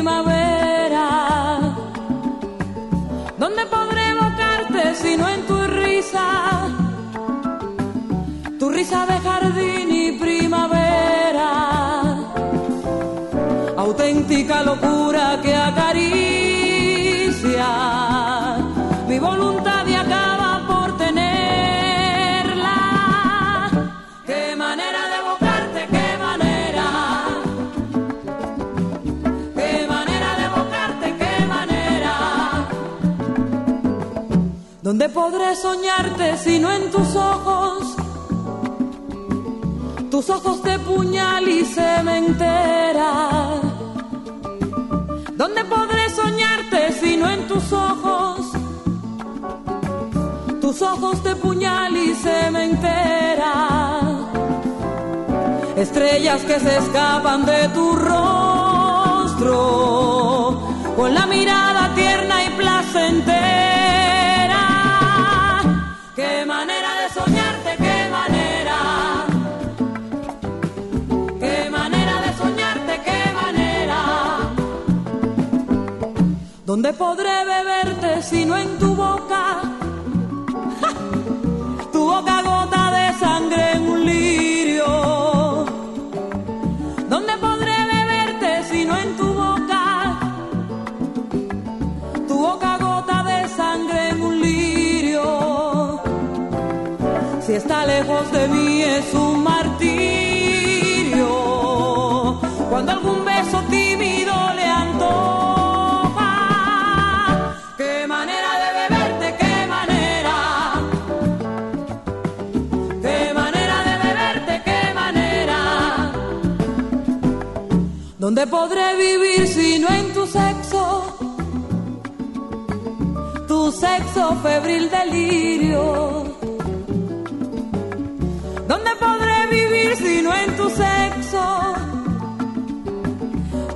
Primavera. ¿Dónde podré evocarte si no en tu risa? Tu risa de jardín y primavera auténtica locura que acaricia ¿Dónde podré soñarte si no en tus ojos? tus ojos de puñal y cementera. ¿Dónde podré soñarte si no en tus ojos? Tus ojos de puñal y cementera. Estrellas que se escapan de tu rostro, con la mirada ¿Dónde podré beberte si no en tu boca? Tu boca gota de sangre en un lirio. ¿Dónde podré beberte si no en tu boca? Tu boca gota de sangre en un lirio. Si está lejos de mí es un martirio. ¿Dónde podré vivir si no en tu sexo? Tu sexo febril delirio. ¿Dónde podré vivir si no en tu sexo?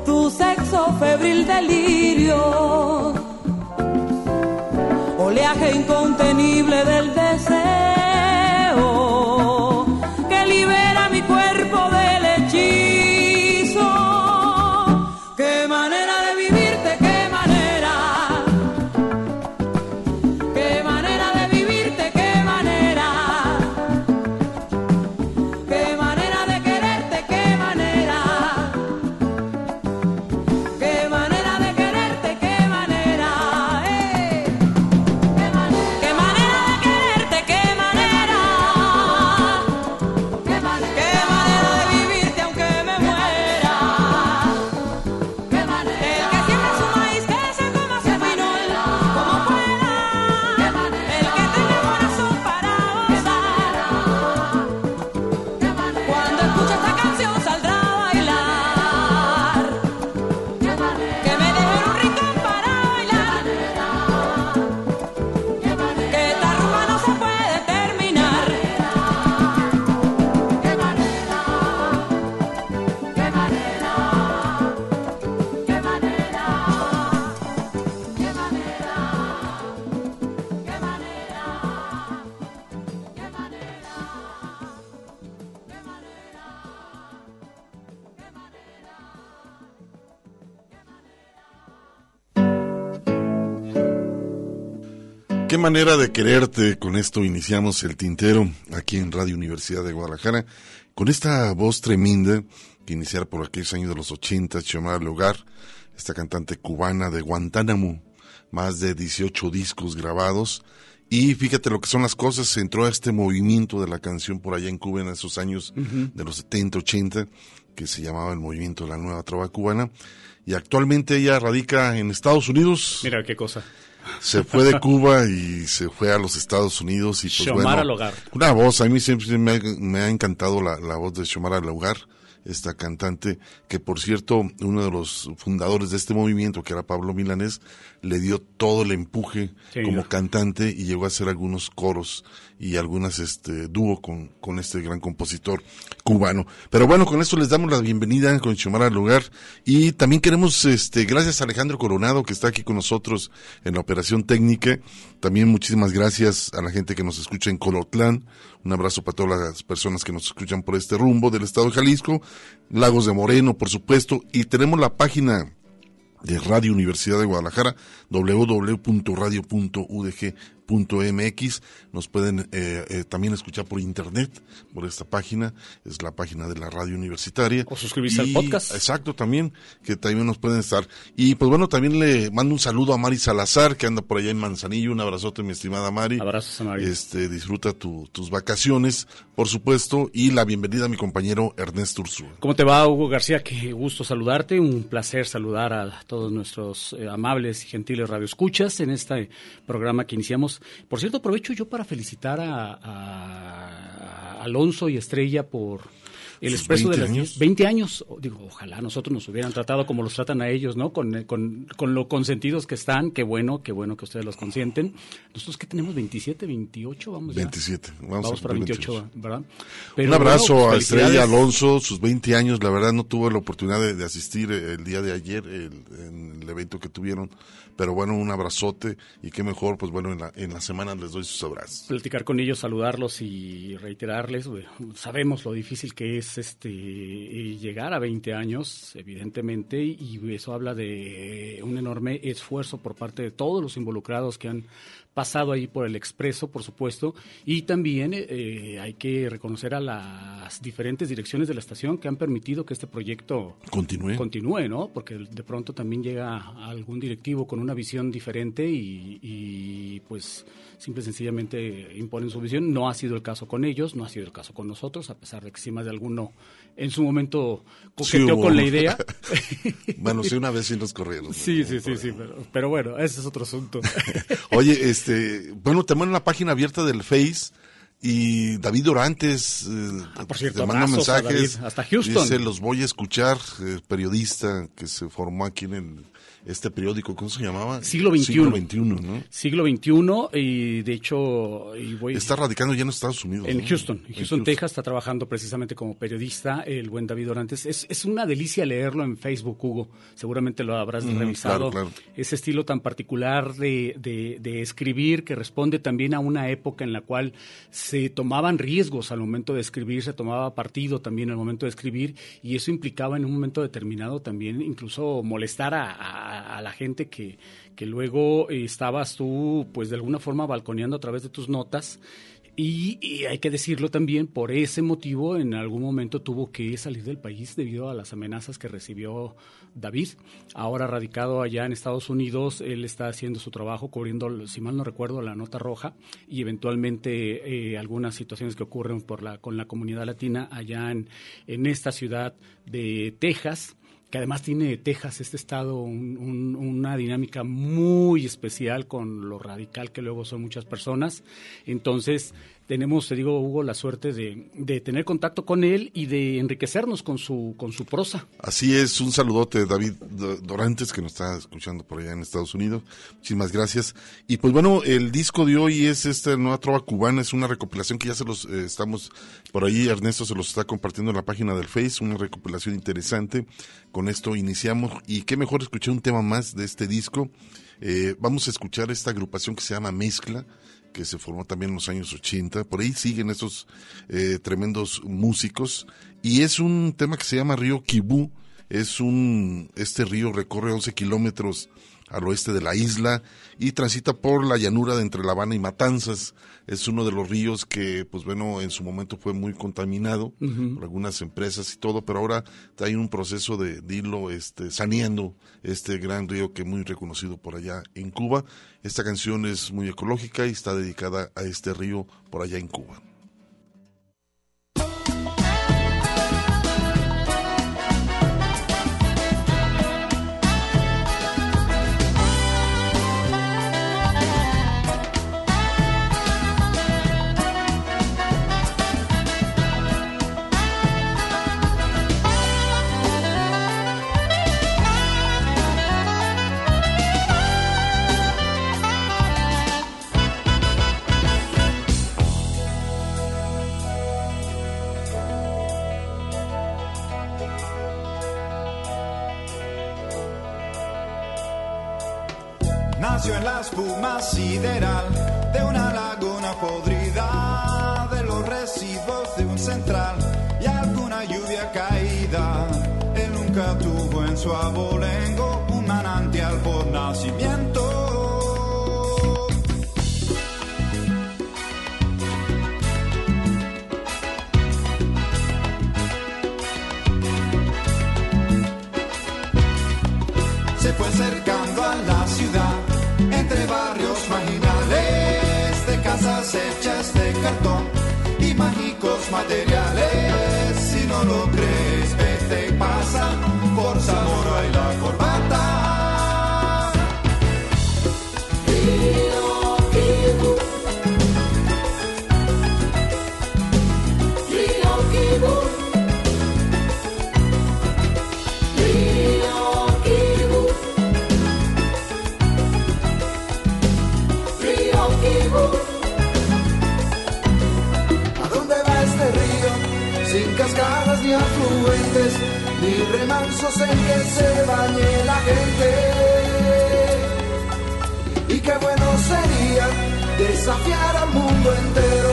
Tu sexo febril delirio. Oleaje incontenible del deseo manera de quererte. Con esto iniciamos el tintero aquí en Radio Universidad de Guadalajara. Con esta voz tremenda que iniciara por aquellos años de los 80, Xiomara Lugar, esta cantante cubana de Guantánamo, más de 18 discos grabados. Y fíjate lo que son las cosas, entró a este movimiento de la canción por allá en Cuba en esos años de los 70, 80, que se llamaba el movimiento de la nueva trova cubana. Y actualmente ella radica en Estados Unidos. Mira qué cosa. Se fue de Cuba y se fue a los Estados Unidos y pues Xiomara bueno, Logar. una voz, a mí siempre me ha, me ha encantado la, la voz de Xiomara Logar, esta cantante que por cierto uno de los fundadores de este movimiento que era Pablo Milanés le dio todo el empuje Sí, como ya. cantante y llegó a hacer algunos coros y algunas este dúo con, con este gran compositor cubano. Pero bueno, con esto les damos la bienvenida con Xiomara Lugar y también queremos este gracias a Alejandro Coronado que está aquí con nosotros en la operación técnica. También muchísimas gracias a la gente que nos escucha en Colotlán. Un abrazo para todas las personas que nos escuchan por este rumbo del estado de Jalisco, Lagos de Moreno, por supuesto, y tenemos la página de Radio Universidad de Guadalajara, www.radio.udg.mx. Nos pueden eh, eh, también escuchar por internet, por esta página, es la página de la radio universitaria. O suscribirse al podcast. Exacto, también, que también nos pueden estar. Y pues bueno, también le mando un saludo a Mari Salazar, que anda por allá en Manzanillo. Un abrazote, mi estimada Mari. Abrazos a Mari. Este, disfruta tu- tus vacaciones, por supuesto, y la bienvenida a mi compañero Ernesto Ursúa. ¿Cómo te va, Hugo García? Qué gusto saludarte. Un placer saludar a todos nuestros eh, amables y gentiles radioescuchas en este programa que iniciamos. Por cierto, aprovecho yo para felicitar a, Alonso y Estrella por el expreso de 20 las años. 20 años. Digo, ojalá nosotros nos hubieran tratado como los tratan a ellos, ¿no? Con, eh, con, con lo consentidos que están. Qué bueno, qué bueno que ustedes los consienten. Nosotros que tenemos 27, 28, vamos ya. 27. Vamos, Vamos, a para cumplir 28, 28. ¿verdad? Un abrazo bueno, a Estrella. Alonso, sus 20 años. La verdad no tuve la oportunidad de, de asistir el día de ayer el- en el evento que tuvieron. Pero bueno, un abrazote y qué mejor, pues bueno, en la, en la semana les doy sus abrazos. platicar con ellos, saludarlos y reiterarles, bueno, sabemos lo difícil que es este eh, llegar a 20 años, evidentemente, y eso habla de un enorme esfuerzo por parte de todos los involucrados que han pasado ahí por el expreso, por supuesto, y también eh, hay que reconocer a las diferentes direcciones de la estación que han permitido que este proyecto Continúe. continúe, ¿no? Porque de pronto también llega algún directivo con una visión diferente y, y, pues simple y sencillamente imponen su visión. No ha sido el caso con ellos, no ha sido el caso con nosotros, a pesar de que sí más de alguno en su momento coqueteó con la idea. Bueno, sí, una vez sí nos corrieron. sí, sí, sí, sí, pero, pero bueno, ese es otro asunto. Oye, este, bueno, tenemos la página abierta del Face y David Dorantes eh, Ah, por cierto, te manda mensajes. David, hasta Houston. Dice, los voy a escuchar, eh, periodista que se formó aquí en el- este periódico, ¿cómo se llamaba? Siglo XXI. Siglo XXI, ¿no? Siglo XXI y de hecho y voy Está radicando ya en Estados Unidos. En ¿no? Houston, en Houston, Texas, está trabajando precisamente como periodista, el buen David Orantes. Es, es una delicia leerlo en Facebook, Hugo. Seguramente lo habrás Ujú, revisado. claro, claro. Ese estilo tan particular de, de- de escribir que responde también a una época en la cual se tomaban riesgos al momento de escribir, se tomaba partido también al momento de escribir y eso implicaba en un momento determinado también incluso molestar a, a- a la gente que, que luego estabas tú pues de alguna forma balconeando a través de tus notas y, y hay que decirlo también, por ese motivo en algún momento tuvo que salir del país debido a las amenazas que recibió David. Ahora radicado allá en Estados Unidos, él está haciendo su trabajo cubriendo, si mal no recuerdo, la nota roja y eventualmente eh, algunas situaciones que ocurren por la, con la comunidad latina allá en, en esta ciudad de Texas que además tiene Texas, este estado, un- un- una dinámica muy especial con lo radical que luego son muchas personas. Entonces, tenemos, te digo, Hugo, la suerte de, de tener contacto con él y de enriquecernos con su, con su prosa. Así es, un saludote David Do- Dorantes que nos está escuchando por allá en Estados Unidos. Muchísimas gracias. Y pues bueno, el disco de hoy es esta nueva trova cubana, es una recopilación que ya se los eh, estamos por ahí, Ernesto se los está compartiendo en la página del Face, una recopilación interesante. Con esto iniciamos y qué mejor escuchar un tema más de este disco. Eh, vamos a escuchar esta agrupación que se llama Mezcla que se formó también en los años 80. Por ahí siguen esos eh, tremendos músicos. Y es un tema que se llama Río Kibú, Es un, este río recorre 11 kilómetros al oeste de la isla y transita por la llanura de entre La Habana y Matanzas. Es uno de los ríos que, pues bueno, en su momento fue muy contaminado por algunas empresas y todo, pero ahora hay un proceso de, de irlo este, saneando este gran río que es muy reconocido por allá en Cuba. Esta canción es muy ecológica y está dedicada a este río por allá en Cuba. Mágicos materiales. Si no lo crees, vete y pasa por Zamora y la corbata. Ni remansos en que se bañe la gente. Y qué bueno sería desafiar al mundo entero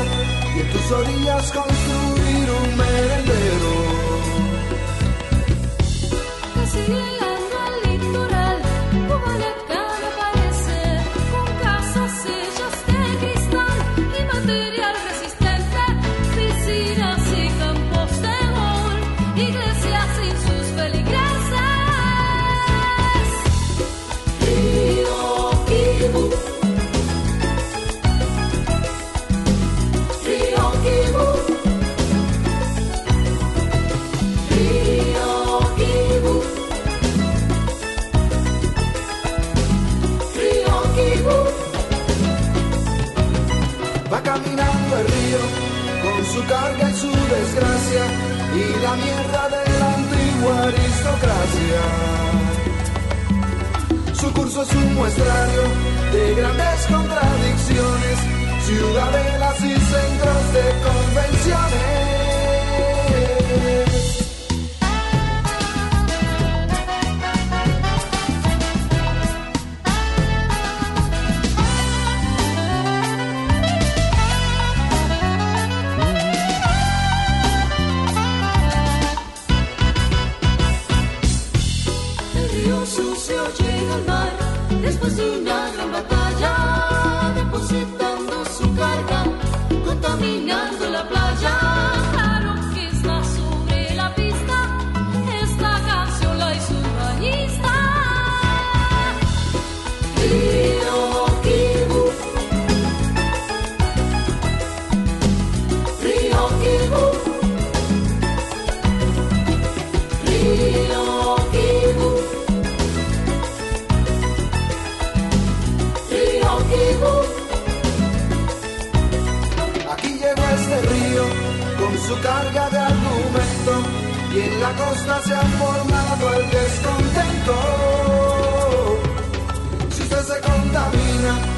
y en tus orillas construir un merendero. De grandes contradicciones, ciudadelas y centros de su carga de argumento y en la costa se ha formado el descontento. Si usted se contamina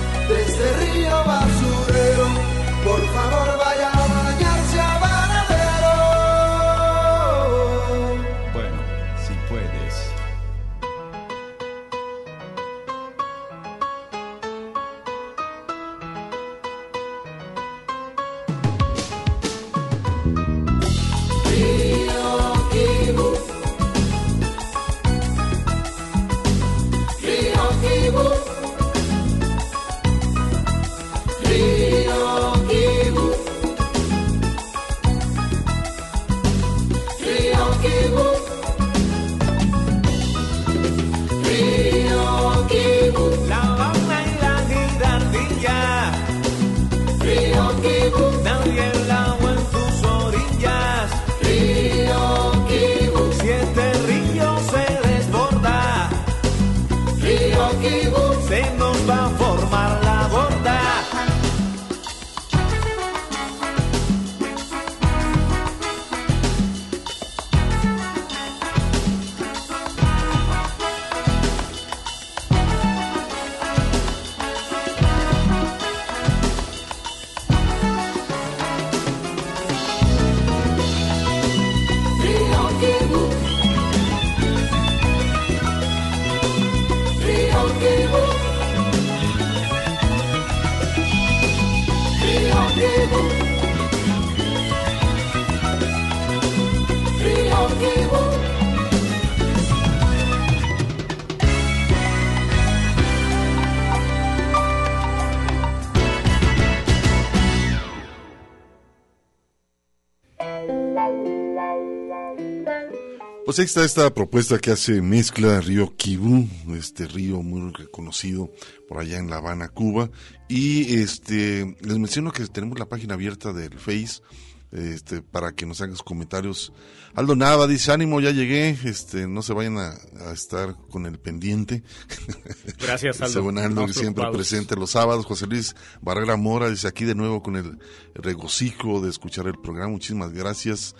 Pues ahí está esta propuesta que hace mezcla Río Kibú, este río muy reconocido por allá en La Habana, Cuba. Y este les menciono que tenemos la página abierta del Face este para que nos hagas comentarios. Aldo Nava dice, ánimo, ya llegué, este no se vayan a, a estar con el pendiente. Gracias, Aldo. Siempre presente los sábados. José Luis Barrera Mora dice, aquí de nuevo con el regocijo de escuchar el programa. Muchísimas gracias.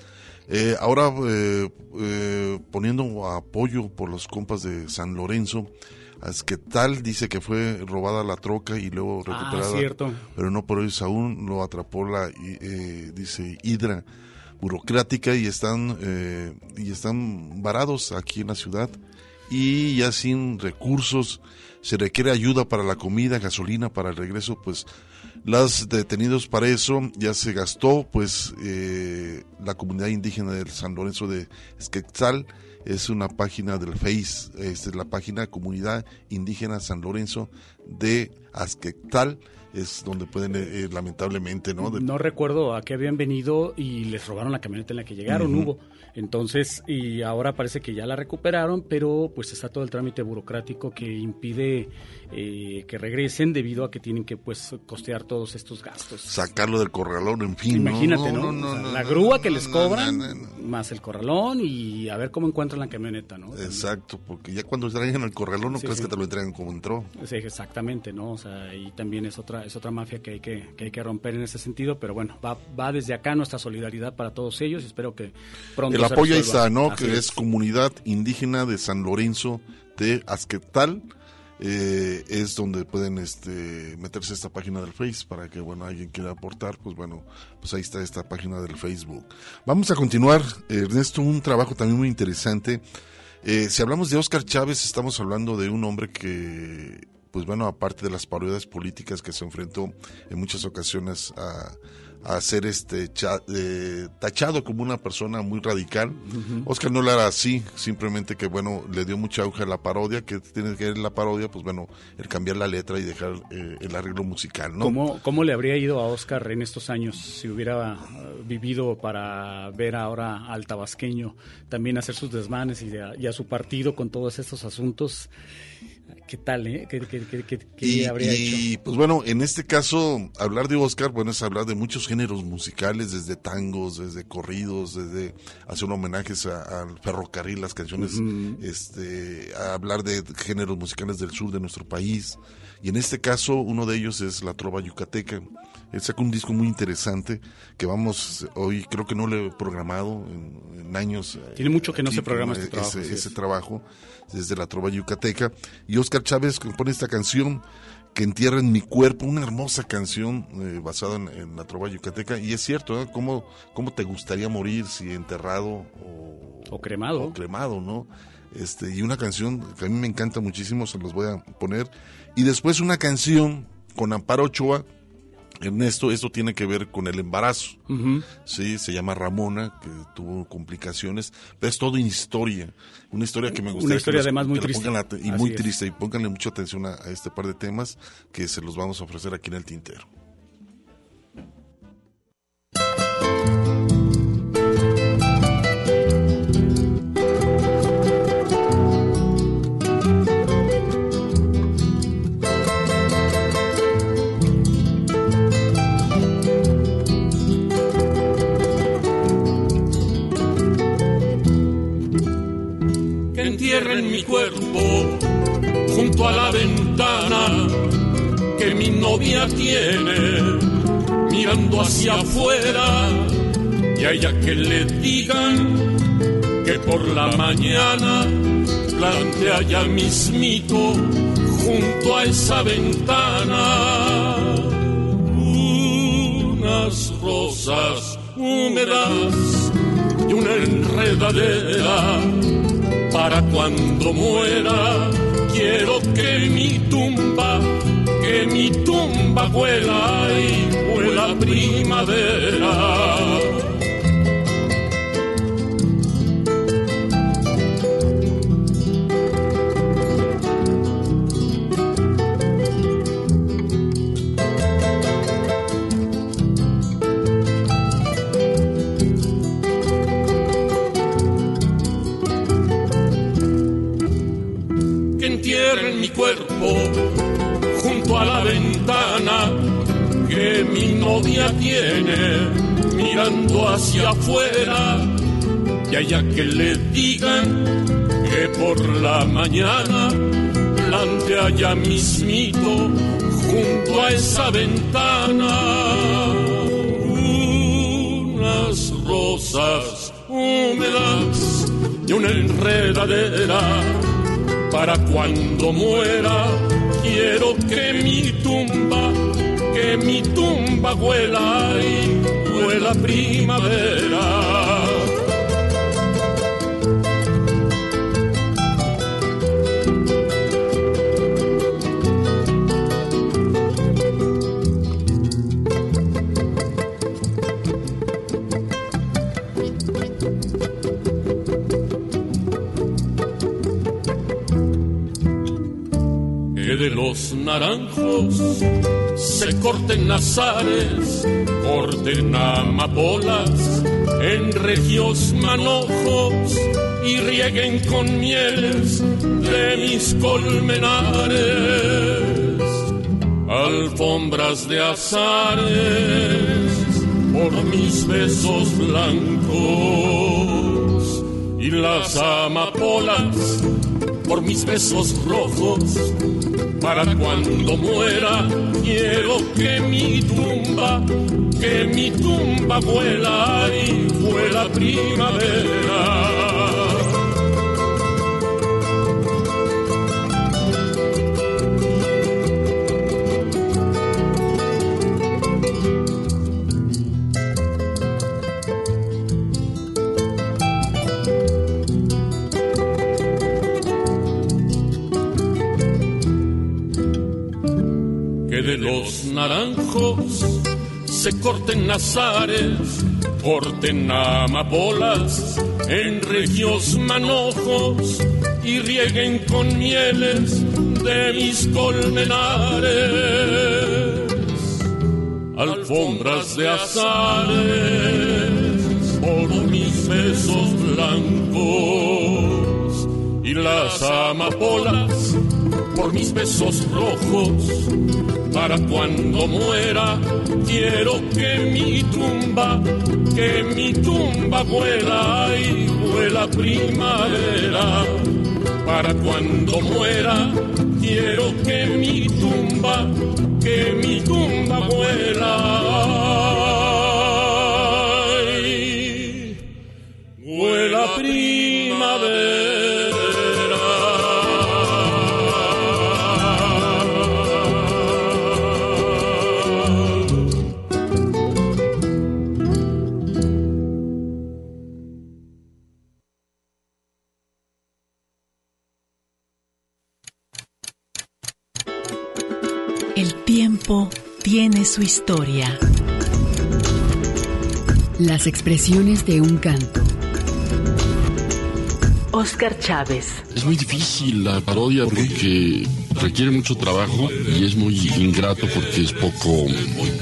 Eh, ahora eh, eh, poniendo apoyo por los compas de San Lorenzo, es que tal dice que fue robada la troca y luego Ah, recuperada, cierto. pero no por eso aún lo atrapó la, eh, dice Hidra burocrática y están eh, y están varados aquí en la ciudad y ya sin recursos se requiere ayuda para la comida, gasolina para el regreso, pues las detenidos para eso ya se gastó, pues eh, la comunidad indígena del San Lorenzo de Esquetzal es una página del Face, esta es la página Comunidad Indígena San Lorenzo de Azquetal, es donde pueden, eh, eh, lamentablemente, ¿no? De- No recuerdo a qué habían venido y les robaron la camioneta en la que llegaron, Ujú. hubo. Entonces, y ahora parece que ya la recuperaron, pero pues está todo el trámite burocrático que impide eh, que regresen debido a que tienen que pues costear todos estos gastos. sacarlo del corralón, en fin. Imagínate, ¿no? O sea, la grúa que les cobran, más el corralón y a ver cómo encuentran la camioneta, ¿no? Exacto, porque ya cuando traigan al corralón no Sí, crees sí. que te lo entregan como entró. Sí, exactamente, ¿no? O sea, y también es otra es otra mafia que hay que, que hay que romper en ese sentido, pero bueno, va, va desde acá nuestra solidaridad para todos ellos y espero que pronto El se apoyo ahí resuelva. está, ¿no? Así que es comunidad indígena de San Lorenzo de Azquetal. Eh, es donde pueden este, meterse a esta página del Face para que, bueno, alguien quiera aportar, pues bueno, pues ahí está esta página del Facebook. Vamos a continuar, Ernesto, un trabajo también muy interesante. Eh, si hablamos de Oscar Chávez, estamos hablando de un hombre que, pues bueno, aparte de las parodias políticas que se enfrentó en muchas ocasiones a, a ser este cha- eh, tachado como una persona muy radical. Oscar no lo era así, simplemente que bueno, le dio mucha auge a la parodia, que tiene que ver la parodia, pues bueno, el cambiar la letra y dejar eh, el arreglo musical, ¿no? ¿Cómo, ¿Cómo le habría ido a Oscar en estos años si hubiera eh, vivido para ver ahora al tabasqueño también hacer sus desmanes y a, y a su partido con todos estos asuntos? ¿Qué tal, eh? ¿Qué, qué- qué- qué- y, habría y, hecho? pues bueno, en este caso, hablar de Oscar, bueno, es hablar de muchos géneros musicales, desde tangos, desde corridos, desde hacer homenajes al ferrocarril, las canciones, este, a hablar de géneros musicales del sur de nuestro país. Y en este caso, uno de ellos es la trova yucateca. Él sacó un disco muy interesante que vamos, hoy creo que no lo he programado en, en años. eh, Tiene mucho que no se programa ese- este trabajo, ese- así ese es. trabajo desde la trova yucateca. Y Oscar Chávez compone esta canción que entierra en mi cuerpo, una hermosa canción eh, basada en, en la trova yucateca. Y es cierto, ¿eh? ¿Cómo, ¿Cómo te gustaría morir si enterrado o, O cremado. o cremado, ¿no? Este, y una canción que a mí me encanta muchísimo, se los voy a poner. Y después una canción con Amparo Ochoa. Ernesto, esto tiene que ver con el embarazo. Sí, se llama Ramona, que tuvo complicaciones, pero es todo una historia, una historia que me Una gustaría historia que además muy triste. y muy es. triste, y pónganle mucha atención a, a este par de temas que se los vamos a ofrecer aquí en el tintero. Junto a la ventana que mi novia tiene, mirando hacia afuera. Y a ella que le digan que por la mañana plantea ya mismito junto a esa ventana. Unas rosas húmedas y una enredadera para cuando muera quiero que mi tumba que mi tumba vuela y vuela primavera hacia afuera y allá que le digan que por la mañana plantea ya mismito junto a esa ventana unas rosas húmedas y una enredadera para cuando muera quiero que mi tumba, que mi tumba vuela y vuela primavera. que de los naranjos se corten nazares, corten amapolas en regios manojos y rieguen con mieles de mis colmenares, alfombras de azares por mis besos blancos y las amapolas por mis besos rojos. Para cuando muera, quiero que mi tumba, que mi tumba vuela y vuela primavera. Corten nazares, corten amapolas en regios manojos y rieguen con mieles de mis colmenares, alfombras de azares por mis besos blancos y las amapolas por mis besos rojos. Para cuando muera, quiero que mi tumba, que mi tumba vuela y vuela primavera. Para cuando muera, quiero que mi tumba, que mi tumba vuela. Historia. Las expresiones de un canto. Oscar Chávez. Es muy difícil la parodia porque requiere mucho trabajo y es muy ingrato porque es poco...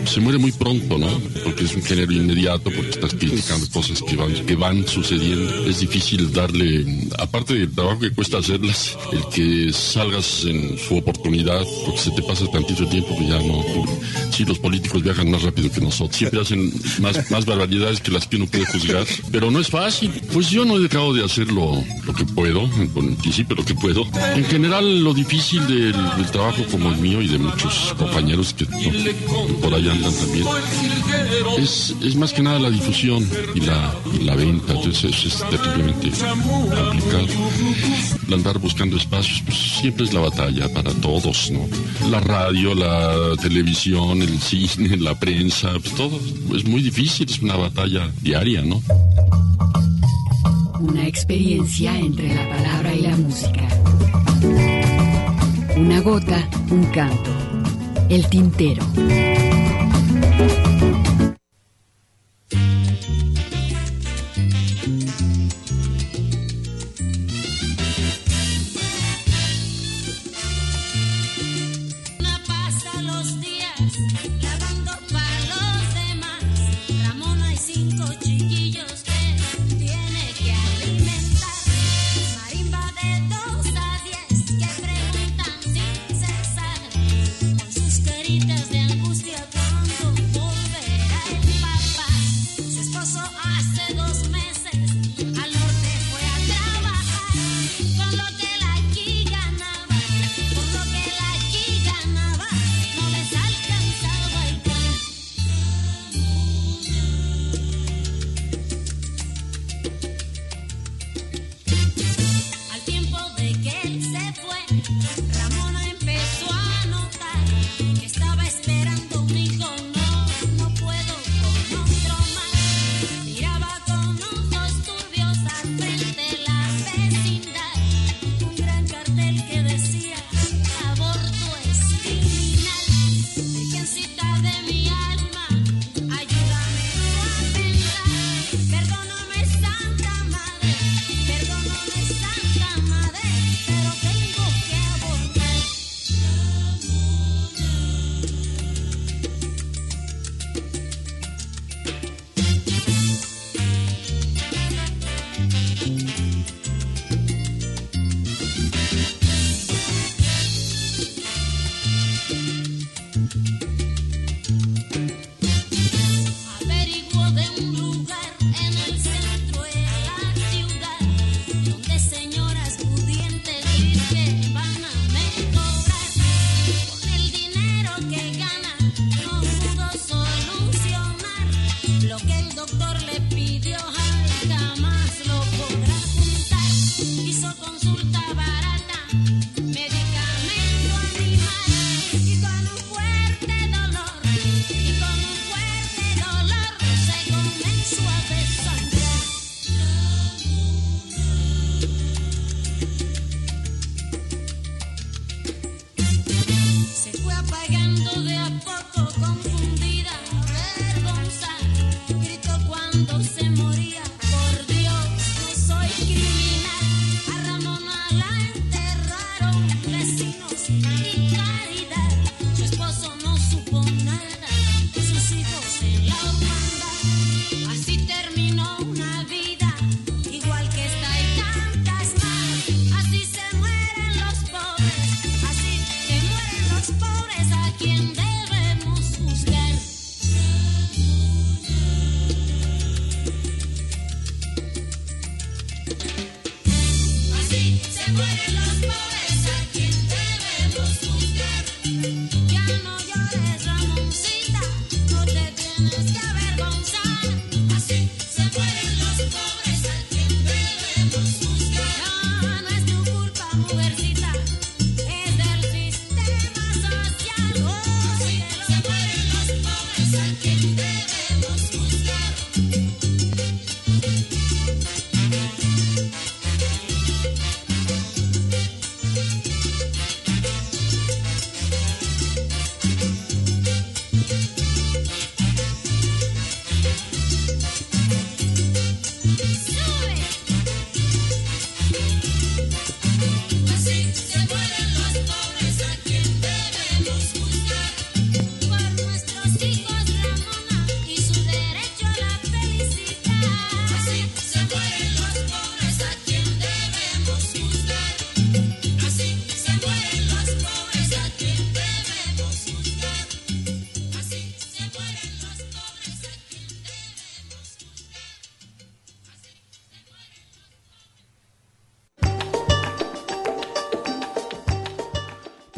Se muere muy pronto, ¿no? Porque es un género inmediato, porque estás criticando cosas que van, que van sucediendo. Es difícil darle, aparte del trabajo que cuesta hacerlas, el que salgas en su oportunidad, porque se te pasa tantito tiempo que ya no... Sí, los políticos viajan más rápido que nosotros. Siempre hacen más, barbaridades que las que uno puede juzgar. Pero no es fácil. Pues yo no he dejado de hacerlo lo que puedo, en principio lo que puedo. En general, lo difícil de el, trabajo como el mío y de muchos compañeros que por ahí andan también, es, es, más que nada la difusión y la, la venta. Entonces es, terriblemente complicado. El andar buscando espacios, pues siempre es la batalla para todos, ¿no? La radio, la televisión, el cine, la prensa, pues todo es muy difícil, es una batalla diaria, ¿no? Una experiencia entre la palabra y la música. Una gota, un canto. El tintero.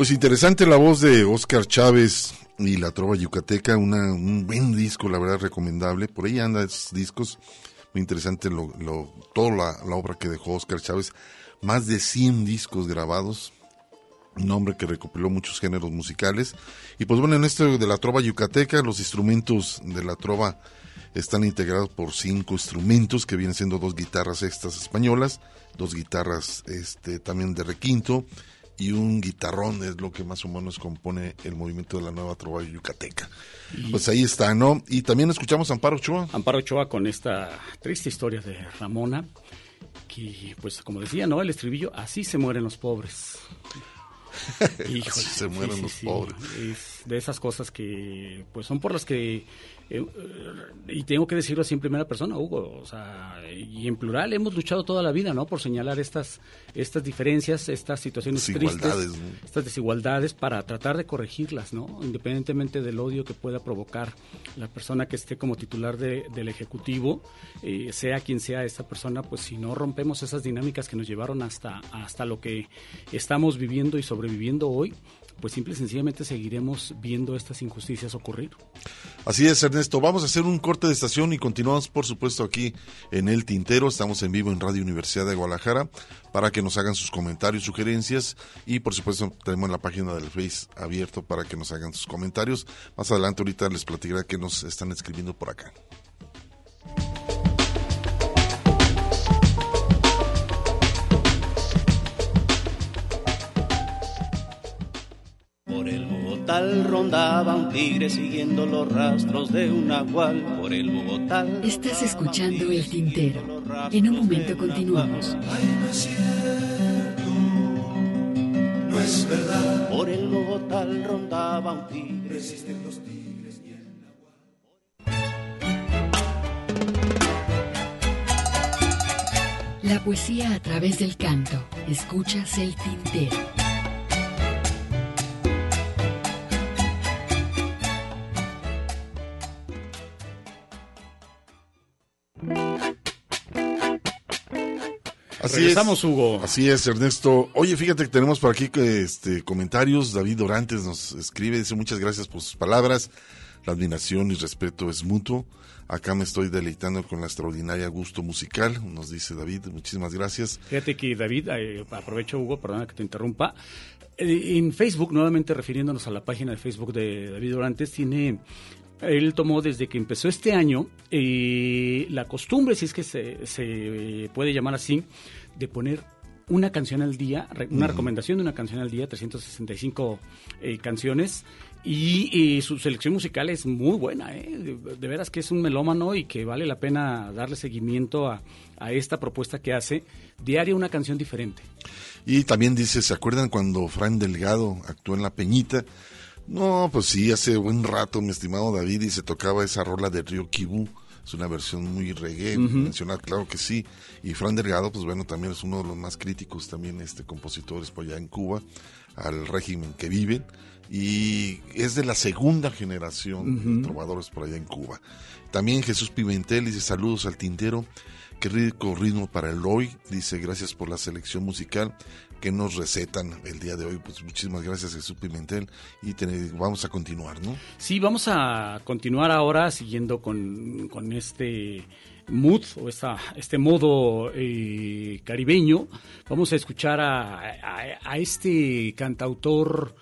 Pues interesante la voz de Oscar Chávez y la trova yucateca, una, un buen disco, la verdad, recomendable. Por ahí anda esos discos, muy interesante lo, lo, toda la, obra que dejó Oscar Chávez. Más de 100 discos grabados, un hombre que recopiló muchos géneros musicales. Y pues bueno, en esto de la trova yucateca, los instrumentos de la trova están integrados por cinco instrumentos que vienen siendo dos guitarras extras españolas, dos guitarras este también de requinto y un guitarrón es lo que más o menos compone el movimiento de la nueva trova yucateca. Y- Pues ahí está, ¿no? Y también escuchamos a Amparo Ochoa. Amparo Ochoa con esta triste historia de Ramona, que pues como decía, ¿no? El estribillo, así se mueren los pobres. Híjole, Así se mueren los pobres. Es de esas cosas que pues son por las que eh, y tengo que decirlo así en primera persona, Hugo, o sea, y en plural hemos luchado toda la vida, ¿no? Por señalar estas estas diferencias, estas situaciones tristes, ¿no? estas desigualdades para tratar de corregirlas, ¿no? Independientemente del odio que pueda provocar la persona que esté como titular de- del Ejecutivo, eh, sea quien sea esta persona, pues si no rompemos esas dinámicas que nos llevaron hasta, hasta lo que estamos viviendo y sobreviviendo hoy, pues simple y sencillamente seguiremos viendo estas injusticias ocurrir. Así es, Ernesto. Vamos a hacer un corte de estación y continuamos, por supuesto, aquí en El Tintero. Estamos en vivo en Radio Universidad de Guadalajara para que nos hagan sus comentarios, sugerencias y, por supuesto, tenemos la página del Face abierto para que nos hagan sus comentarios. Más adelante, ahorita les platicaré que nos están escribiendo por acá. Rondaba un tigre siguiendo los rastros de un nahual. Por el Bogotá. Estás escuchando El Tintero. En un momento continuamos. No es verdad. Por el Bogotá rondaba un tigre. Los tigres La poesía a través del canto. Escuchas El Tintero. Así Regresamos, es, Hugo. Así es, Ernesto. Oye, fíjate que tenemos por aquí este, comentarios. David Dorantes nos escribe, dice muchas gracias por sus palabras. La admiración y respeto es mutuo. Acá me estoy deleitando con la extraordinaria gusto musical, nos dice David. Muchísimas gracias. Fíjate que David, eh, aprovecho Hugo, perdona que te interrumpa, eh, en Facebook, nuevamente refiriéndonos a la página de Facebook de David Orantes, tiene, él tomó desde que empezó este año eh, la costumbre, si es que se, se puede llamar así, de poner una canción al día, una recomendación de una canción al día, 365 eh, canciones, y, su selección musical es muy buena, ¿eh? de, de veras que es un melómano y que vale la pena darle seguimiento a, a esta propuesta que hace, diario una canción diferente. Y también dice, ¿se acuerdan cuando Fran Delgado actuó en La Peñita? No, pues sí, hace buen rato, mi estimado David, y se tocaba esa rola de Río Kibú. Es una versión muy reggae, Ujú. mencionar, claro que sí. Y Fran Delgado, pues bueno, también es uno de los más críticos también, este, compositores por allá en Cuba, al régimen que viven. Y es de la segunda generación de trovadores por allá en Cuba. También Jesús Pimentel dice saludos al tintero. Qué rico ritmo para el hoy. Dice gracias por la selección musical que nos recetan el día de hoy. Pues muchísimas gracias Jesús Pimentel y te- vamos a continuar, ¿no? Sí, vamos a continuar ahora siguiendo con, con este mood o esta, este modo eh, caribeño. Vamos a escuchar a, a- a este cantautor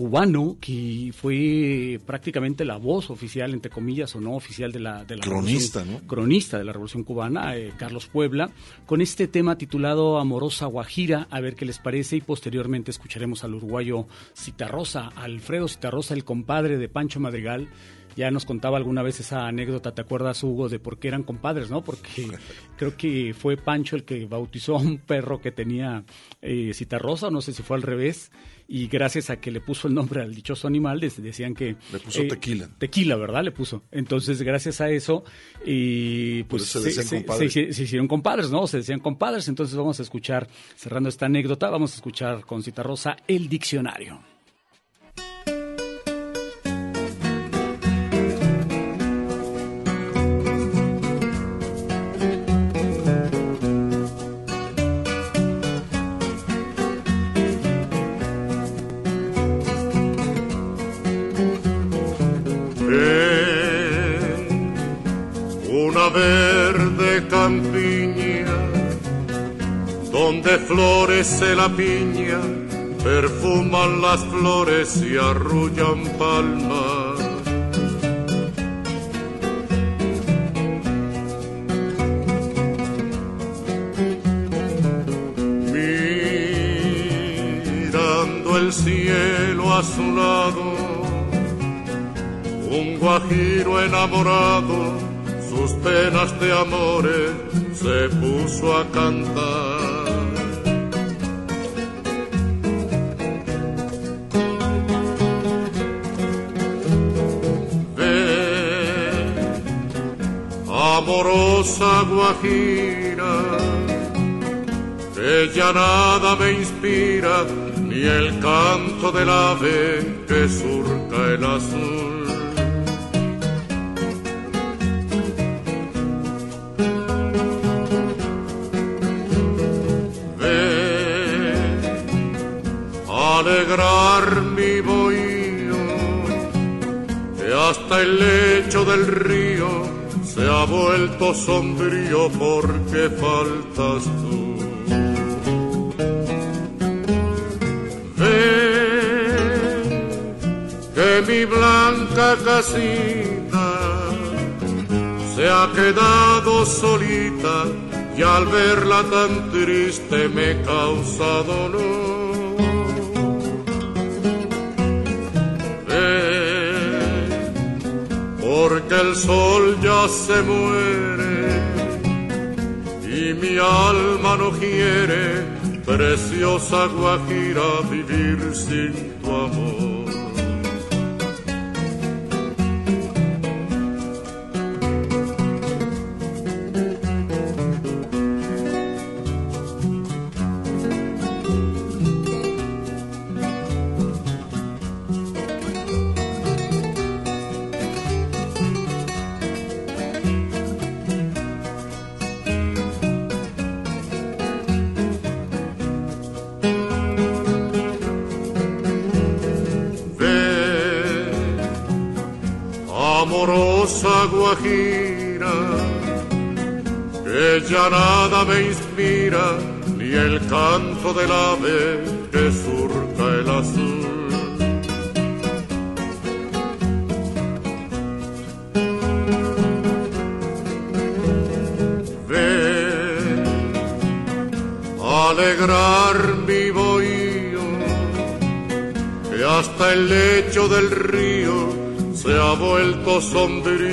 cubano que fue prácticamente la voz oficial, entre comillas, o no oficial de la, de la Cronista, cronista de la Revolución Cubana, eh, Carlos Puebla, con este tema titulado Amorosa Guajira, a ver qué les parece, y posteriormente escucharemos al uruguayo Citarrosa, Alfredo Citarrosa, el compadre de Pancho Madrigal. Ya nos contaba alguna vez esa anécdota, ¿te acuerdas, Hugo, de por qué eran compadres, no? Porque creo que fue Pancho el que bautizó a un perro que tenía eh, Citarrosa, o no sé si fue al revés, y gracias a que le puso el nombre al dichoso animal, des- decían que... Le puso tequila. Tequila, ¿verdad? Le puso. Entonces, gracias a eso, y pues se se, compadres. se- se hicieron compadres, ¿no? Se decían compadres. Entonces, vamos a escuchar, cerrando esta anécdota, vamos a escuchar con Citarrosa el diccionario. Verde campiña, donde florece la piña, perfuman las flores y arrullan palmas. Mirando el cielo azulado, un guajiro enamorado, sus penas de amores se puso a cantar. amorosa guajira, que ya nada me inspira, ni el canto del ave que surca el azul. El lecho del río se ha vuelto sombrío porque faltas tú. Ven, que mi blanca casita se ha quedado solita y al verla tan triste me causa dolor. Porque el sol ya se muere y mi alma no quiere, preciosa guajira, vivir sin tu amor. Canto del ave que surca el azul. Ven, alegrar mi bohío, que hasta el lecho del río se ha vuelto sombrío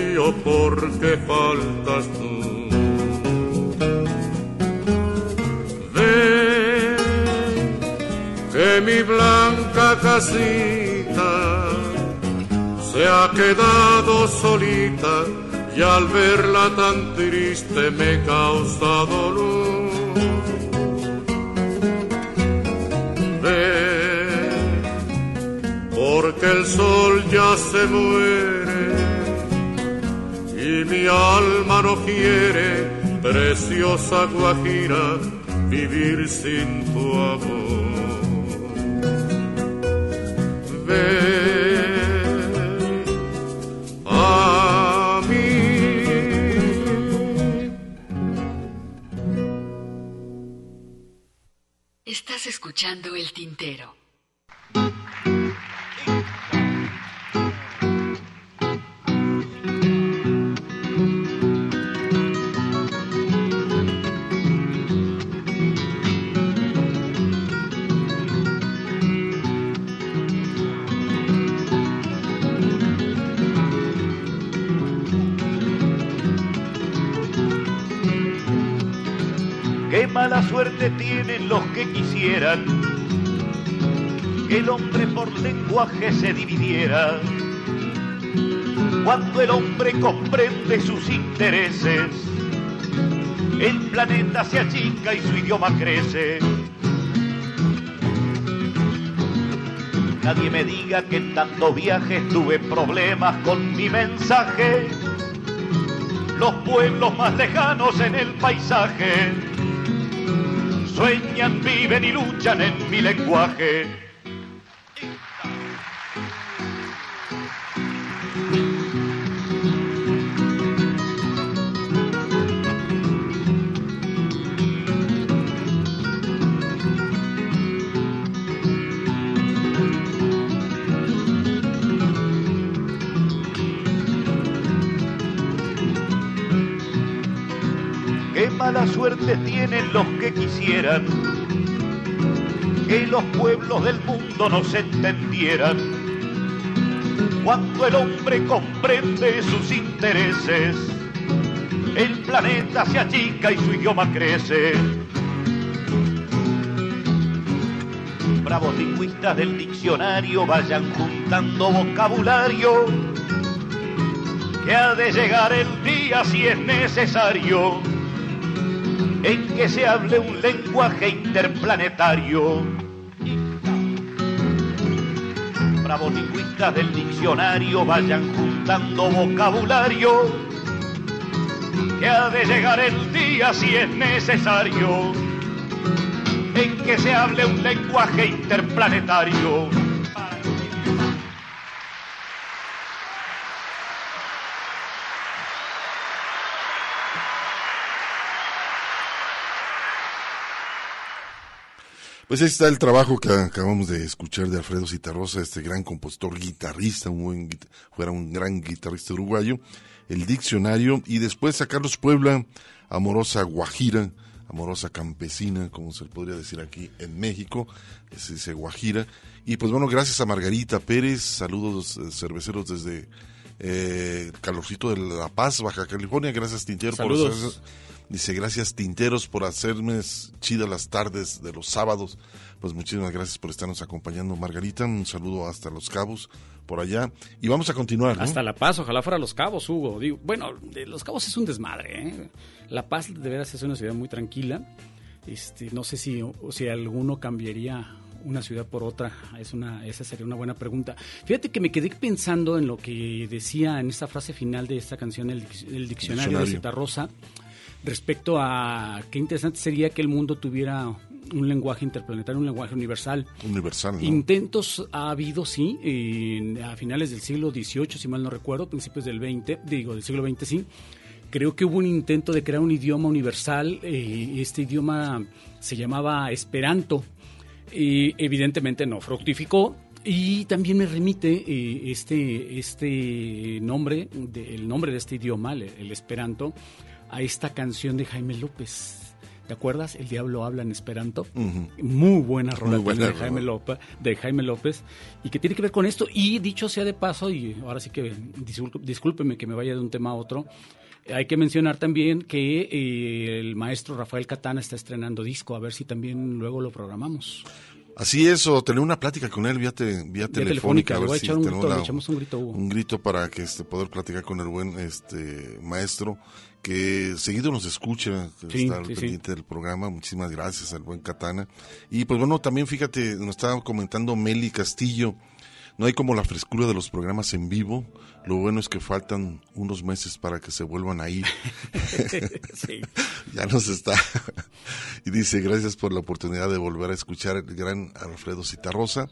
quedado solita y al verla tan triste me causa dolor. Porque el sol ya se muere y mi alma no quiere, preciosa guajira, vivir sin tu amor. El tintero. Qué mala suerte tienen los que quisieran el hombre por lenguaje se dividiera. Cuando el hombre comprende sus intereses, el planeta se achica y su idioma crece. Nadie me diga que en tanto viaje tuve problemas con mi mensaje. Los pueblos más lejanos en el paisaje sueñan, viven y luchan en mi lenguaje. Tienen los que quisieran que los pueblos del mundo no se entendieran. Cuando el hombre comprende sus intereses, el planeta se achica y su idioma crece. Bravos lingüistas del diccionario vayan juntando vocabulario, que ha de llegar el día si es necesario, en que se hable un lenguaje interplanetario. Bravos lingüistas del diccionario vayan juntando vocabulario, que ha de llegar el día si es necesario en que se hable un lenguaje interplanetario. Pues ahí está el trabajo que acabamos de escuchar de Alfredo Citarrosa, este gran compositor guitarrista, un buen, fuera un gran guitarrista uruguayo, el diccionario, y después a Carlos Puebla, Amorosa Guajira, Amorosa Campesina, como se podría decir aquí en México, se dice Guajira. Y pues bueno, gracias a Margarita Pérez, saludos eh, cerveceros desde eh, Calorcito de La Paz, Baja California, gracias Tintero Saludos. por Dice, gracias Tinteros por hacerme chidas las tardes de los sábados. Pues muchísimas gracias por estarnos acompañando, Margarita. Un saludo hasta Los Cabos, por allá. Y vamos a continuar, ¿no? Hasta La Paz, ojalá fuera Los Cabos, Hugo. Digo, bueno, Los Cabos es un desmadre. ¿eh? La Paz de veras es una ciudad muy tranquila. Este, no sé si, si alguno cambiaría una ciudad por otra. Es una, esa sería una buena pregunta. Fíjate que me quedé pensando en lo que decía en esta frase final de esta canción, el, el diccionario, de Diccionario. Citarrosa, respecto a qué interesante sería que el mundo tuviera un lenguaje interplanetario, un lenguaje universal. Universal, ¿no? Intentos ha habido, sí, en- a finales del siglo XVIII, si mal no recuerdo, principios del XX, digo, del siglo XX, sí. Creo que hubo un intento de crear un idioma universal. eh, este idioma se llamaba Esperanto. Y evidentemente no fructificó. Y también me remite eh, este, este nombre, de- el nombre de este idioma, el, el Esperanto, a esta canción de Jaime López. ¿Te acuerdas? El diablo habla en Esperanto. Muy buena rola Muy buena de, rola. Jaime López, de Jaime López. Y que tiene que ver con esto. Y dicho sea de paso, y ahora sí que discúlpeme que me vaya de un tema a otro. Hay que mencionar también que eh, el maestro Rafael Catana está estrenando disco, a ver si también luego lo programamos. Así es, o tener una plática con él vía, te- vía telefónica. telefónica, a ver voy a si echar un grito, le echamos un grito, Hugo. un grito para que este, poder platicar con el buen este maestro que seguido nos escucha, que Sí, está al sí, sí. pendiente del programa. Muchísimas gracias al buen Katana. Y pues bueno, también fíjate, nos estaba comentando Meli Castillo. No hay como la frescura de los programas en vivo. Lo bueno es que faltan unos meses para que se vuelvan a ir. Sí. ya nos está. y dice, gracias por la oportunidad de volver a escuchar el gran Alfredo Citarrosa.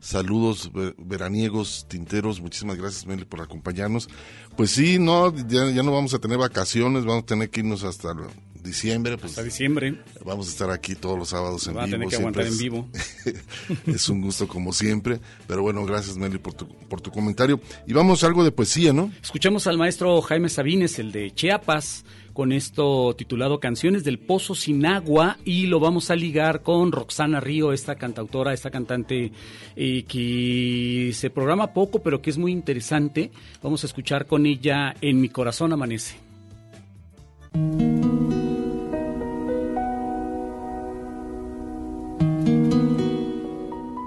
Saludos ve- veraniegos, tinteros, muchísimas gracias Meli por acompañarnos. Pues sí, no, ya, ya no vamos a tener vacaciones, vamos a tener que irnos hasta diciembre. Pues Hasta diciembre. Vamos a estar aquí todos los sábados en Va a vivo. tener que siempre aguantar en es- es un gusto como siempre. Pero bueno, gracias Meli por tu, por tu comentario. Y vamos a algo de poesía, ¿no? Escuchamos al maestro Jaime Sabines, el de Chiapas, con esto titulado Canciones del Pozo sin Agua y lo vamos a ligar con Roxana Río, esta cantautora, esta cantante eh, que se programa poco pero que es muy interesante. Vamos a escuchar con ella En mi corazón amanece.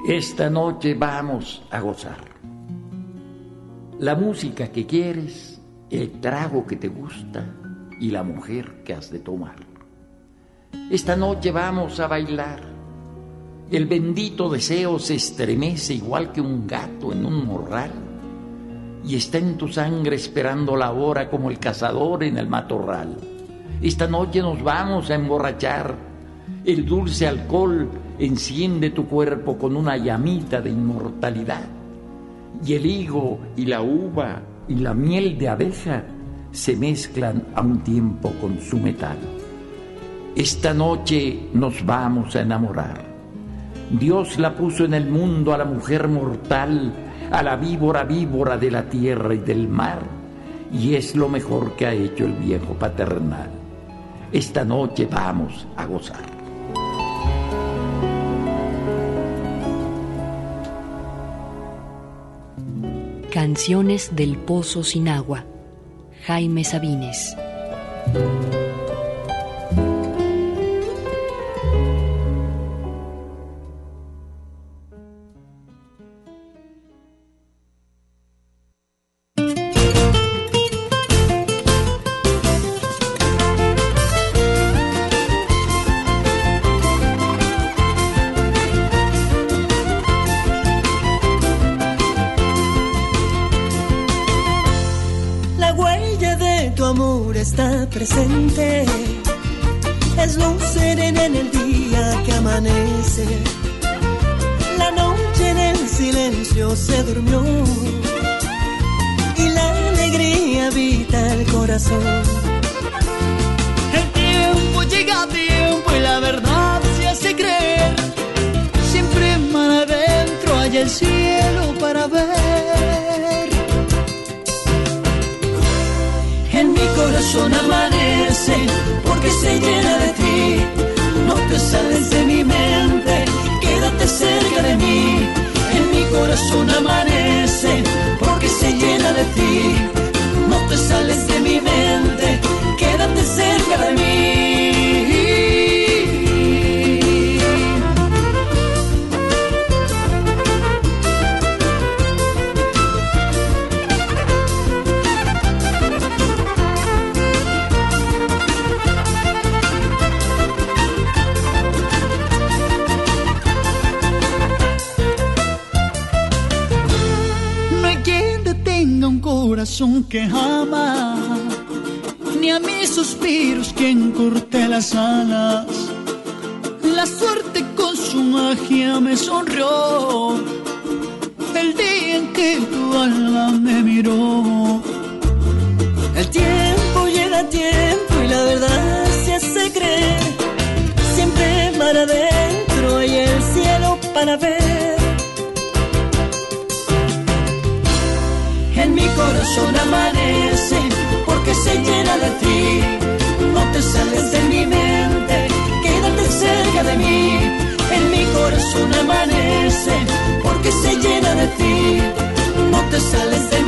Esta noche vamos a gozar. La música que quieres, el trago que te gusta y la mujer que has de tomar. Esta noche vamos a bailar. El bendito deseo se estremece igual que un gato en un morral y está en tu sangre esperando la hora como el cazador en el matorral. Esta noche nos vamos a emborrachar. El dulce alcohol enciende tu cuerpo con una llamita de inmortalidad. Y el higo y la uva y la miel de abeja se mezclan a un tiempo con su metal. Esta noche nos vamos a enamorar. Dios la puso en el mundo a la mujer mortal, a la víbora víbora de la tierra y del mar, y es lo mejor que ha hecho el viejo paternal. Esta noche vamos a gozar. Canciones del Pozo sin agua. Jaime Sabines. Presente. Es serena en el día que amanece. La noche en el silencio se durmió. Y la alegría habita el corazón. El tiempo llega a tiempo y la verdad se hace creer. Siempre mar adentro hay el cielo para ver. Corazón amanece porque se llena de ti. No te sales de mi mente, quédate cerca de mí. En mi corazón amanece porque se llena de ti. Corazón que ama, ni a mis suspiros quien corte las alas. La suerte con su magia me sonrió el día en que tu alma me miró. El tiempo llega a tiempo y la verdad se hace creer. Siempre mar adentro hay el cielo para ver. Mi corazón amanece porque se llena de ti. No te sales de mi mente, quédate cerca de mí. En mi corazón amanece porque se llena de ti. No te sales de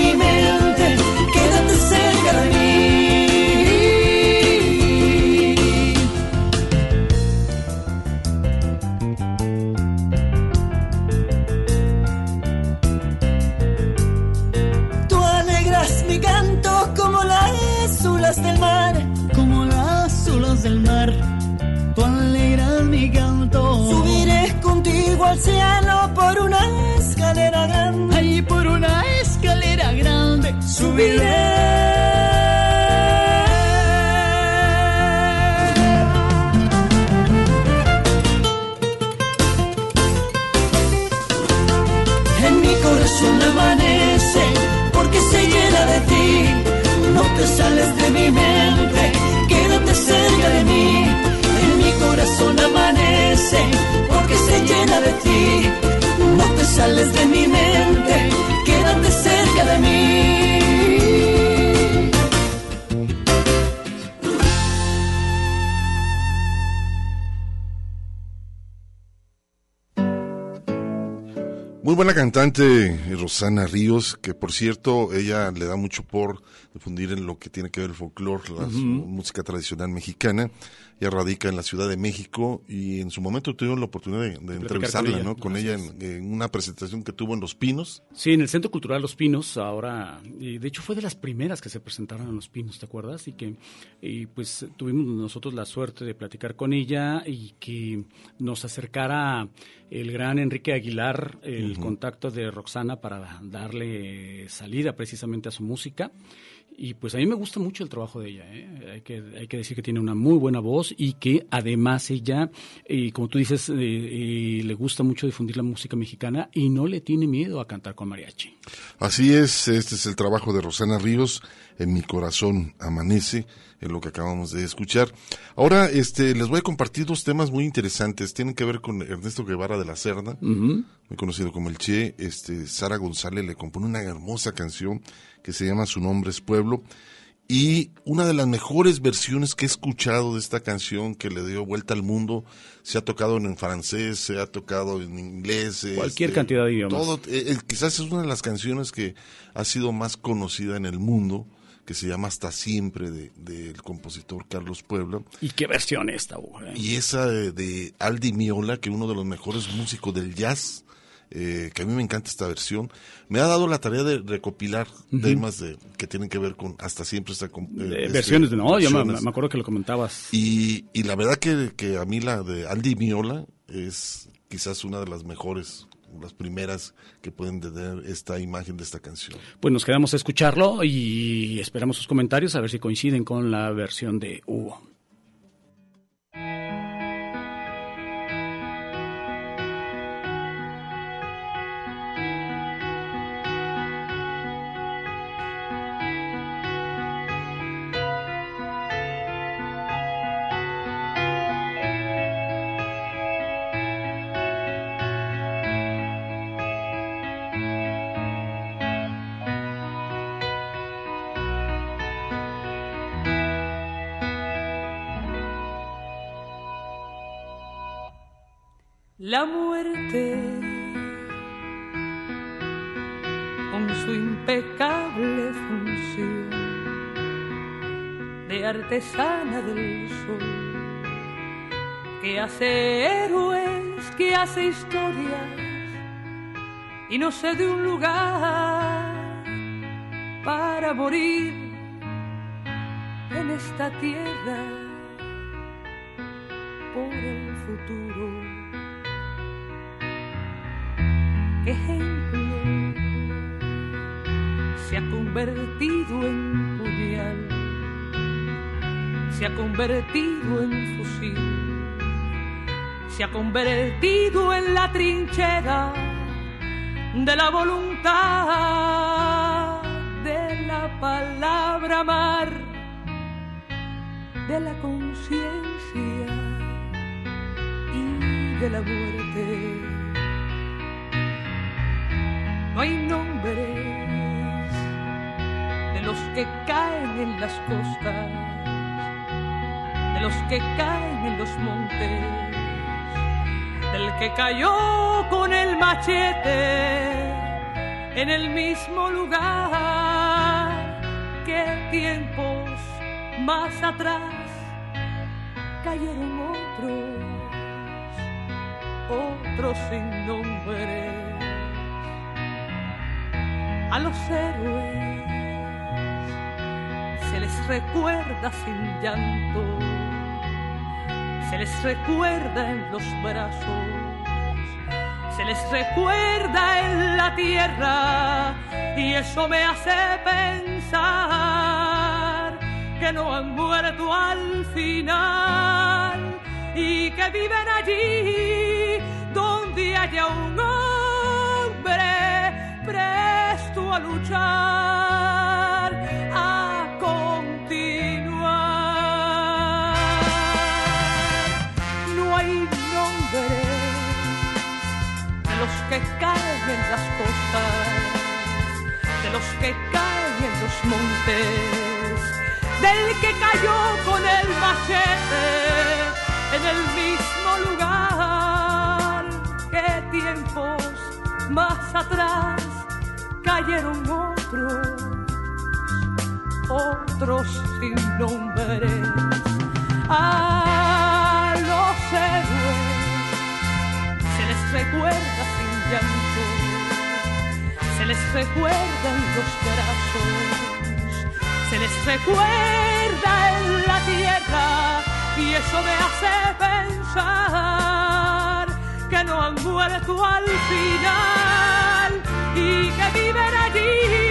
porque se llena de ti. No te sales de mi mente, cantante Rosana Ríos, que por cierto, ella le da mucho por difundir en lo que tiene que ver el folclore, la Ujú. su música tradicional mexicana. Ella radica en la Ciudad de México y en su momento tuvieron la oportunidad de, de con entrevistarla, ella. ¿no? Con ella en, en una presentación que tuvo en Los Pinos. Sí, en el Centro Cultural Los Pinos, ahora, y de hecho fue de las primeras que se presentaron en Los Pinos, ¿te acuerdas? Y que y pues tuvimos nosotros la suerte de platicar con ella y que nos acercara el gran Enrique Aguilar el contacto de Roxana para darle salida precisamente a su música. Y pues a mí me gusta mucho el trabajo de ella. ¿eh? Hay, que, hay que decir que tiene una muy buena voz y que además ella, eh, como tú dices, eh, eh, le gusta mucho difundir la música mexicana y no le tiene miedo a cantar con mariachi. Así es, este es el trabajo de Rosana Ríos, En mi corazón amanece, en lo que acabamos de escuchar. Ahora, este, les voy a compartir dos temas muy interesantes. Tienen que ver con Ernesto Guevara de la Ujú. muy conocido como el Che. Este, Sara González le compone una hermosa canción que se llama Su nombre es Pueblo. Y una de las mejores versiones que he escuchado de esta canción que le dio vuelta al mundo, se ha tocado en francés, se ha tocado en inglés. Cualquier este, cantidad de idiomas. Todo, eh, eh, quizás es una de las canciones que ha sido más conocida en el mundo, que se llama Hasta Siempre, del de, compositor Carlos Puebla. ¿Y qué versión esta? Eh? Y esa de, de Aldi Miola, que uno de los mejores músicos del jazz, eh, que a mí me encanta esta versión. Me ha dado la tarea de recopilar temas de, que tienen que ver con hasta siempre esta eh, versiones de no, yo me, me, acuerdo que lo comentabas. Y, y la verdad que, que, a mí la de Aldi Miola es quizás una de las mejores las primeras que pueden tener esta imagen de esta canción. Pues nos quedamos a escucharlo y esperamos sus comentarios a ver si coinciden con la versión de Hugo. La muerte, con su impecable función de artesana del sol, que hace héroes, que hace historias y no sé de un lugar para morir en esta tierra por el futuro. Ejemplo se ha convertido en puñal, se ha convertido en fusil, se ha convertido en la trinchera de la voluntad, de la palabra amar, de la conciencia y de la muerte no hay nombres de los que caen en las costas, de los que caen en los montes, del que cayó con el machete en el mismo lugar que tiempos más atrás cayeron otros, otros sin nombre a los héroes. Se les recuerda sin llanto, se les recuerda en los brazos, se les recuerda en la tierra y eso me hace pensar que no han muerto al final y que viven allí donde haya un a luchar, a continuar. No hay nombres de los que caen en las costas, de los que caen en los montes, del que cayó con el machete en el mismo lugar que tiempos más atrás cayeron otros, otros sin nombres. A los héroes se les recuerda sin llanto, se les recuerda en los brazos, se les recuerda en la tierra y eso me hace pensar que no han muerto al final y que viven allí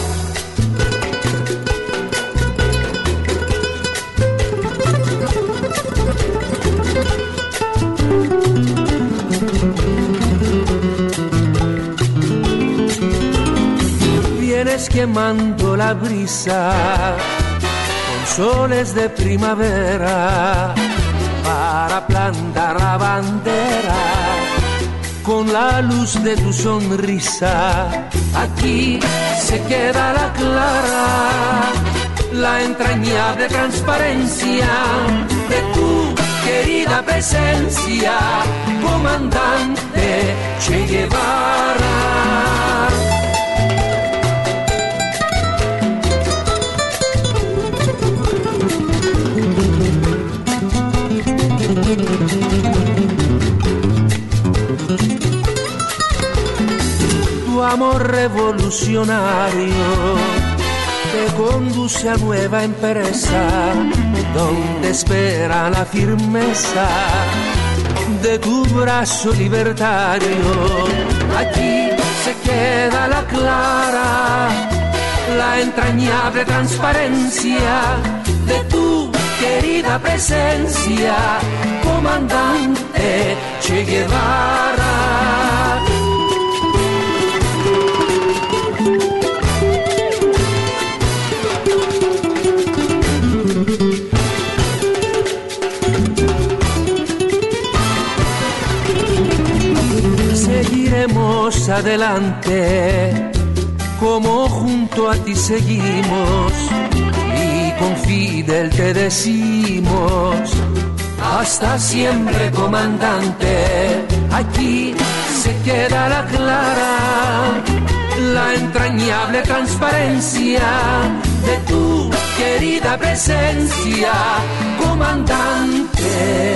Quemando la brisa con soles de primavera para plantar la bandera con la luz de tu sonrisa. Aquí se queda la clara, la entrañable transparencia de tu querida presencia, comandante Che Guevara. Amor revolucionario te conduce a nueva empresa donde espera la firmeza de tu brazo libertario. Aquí se queda la clara, la entrañable transparencia de tu querida presencia, comandante Che Guevara. Adelante como junto a ti seguimos y con Fidel te decimos hasta siempre comandante aquí se queda la clara la entrañable transparencia de tu querida presencia comandante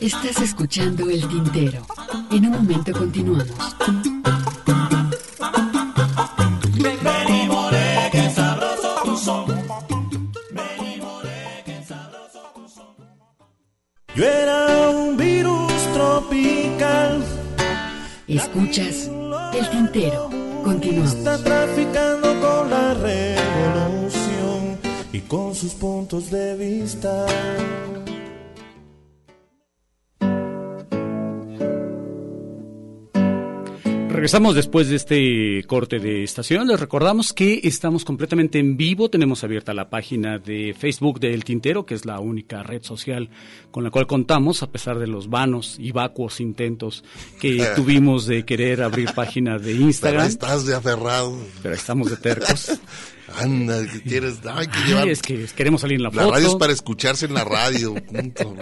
Estás escuchando el tintero. En un momento continuamos. Regresamos después de este corte de estación. Les recordamos que estamos completamente en vivo. Tenemos abierta la página de Facebook de El Tintero, que es la única red social con la cual contamos, a pesar de los vanos y vacuos intentos que tuvimos de querer abrir página de Pero Instagram. estás de aferrado. Pero estamos de tercos. Anda, quieres, hay que Ay, llevar. es que queremos salir en la, La foto. radio es para escucharse en la radio, punto.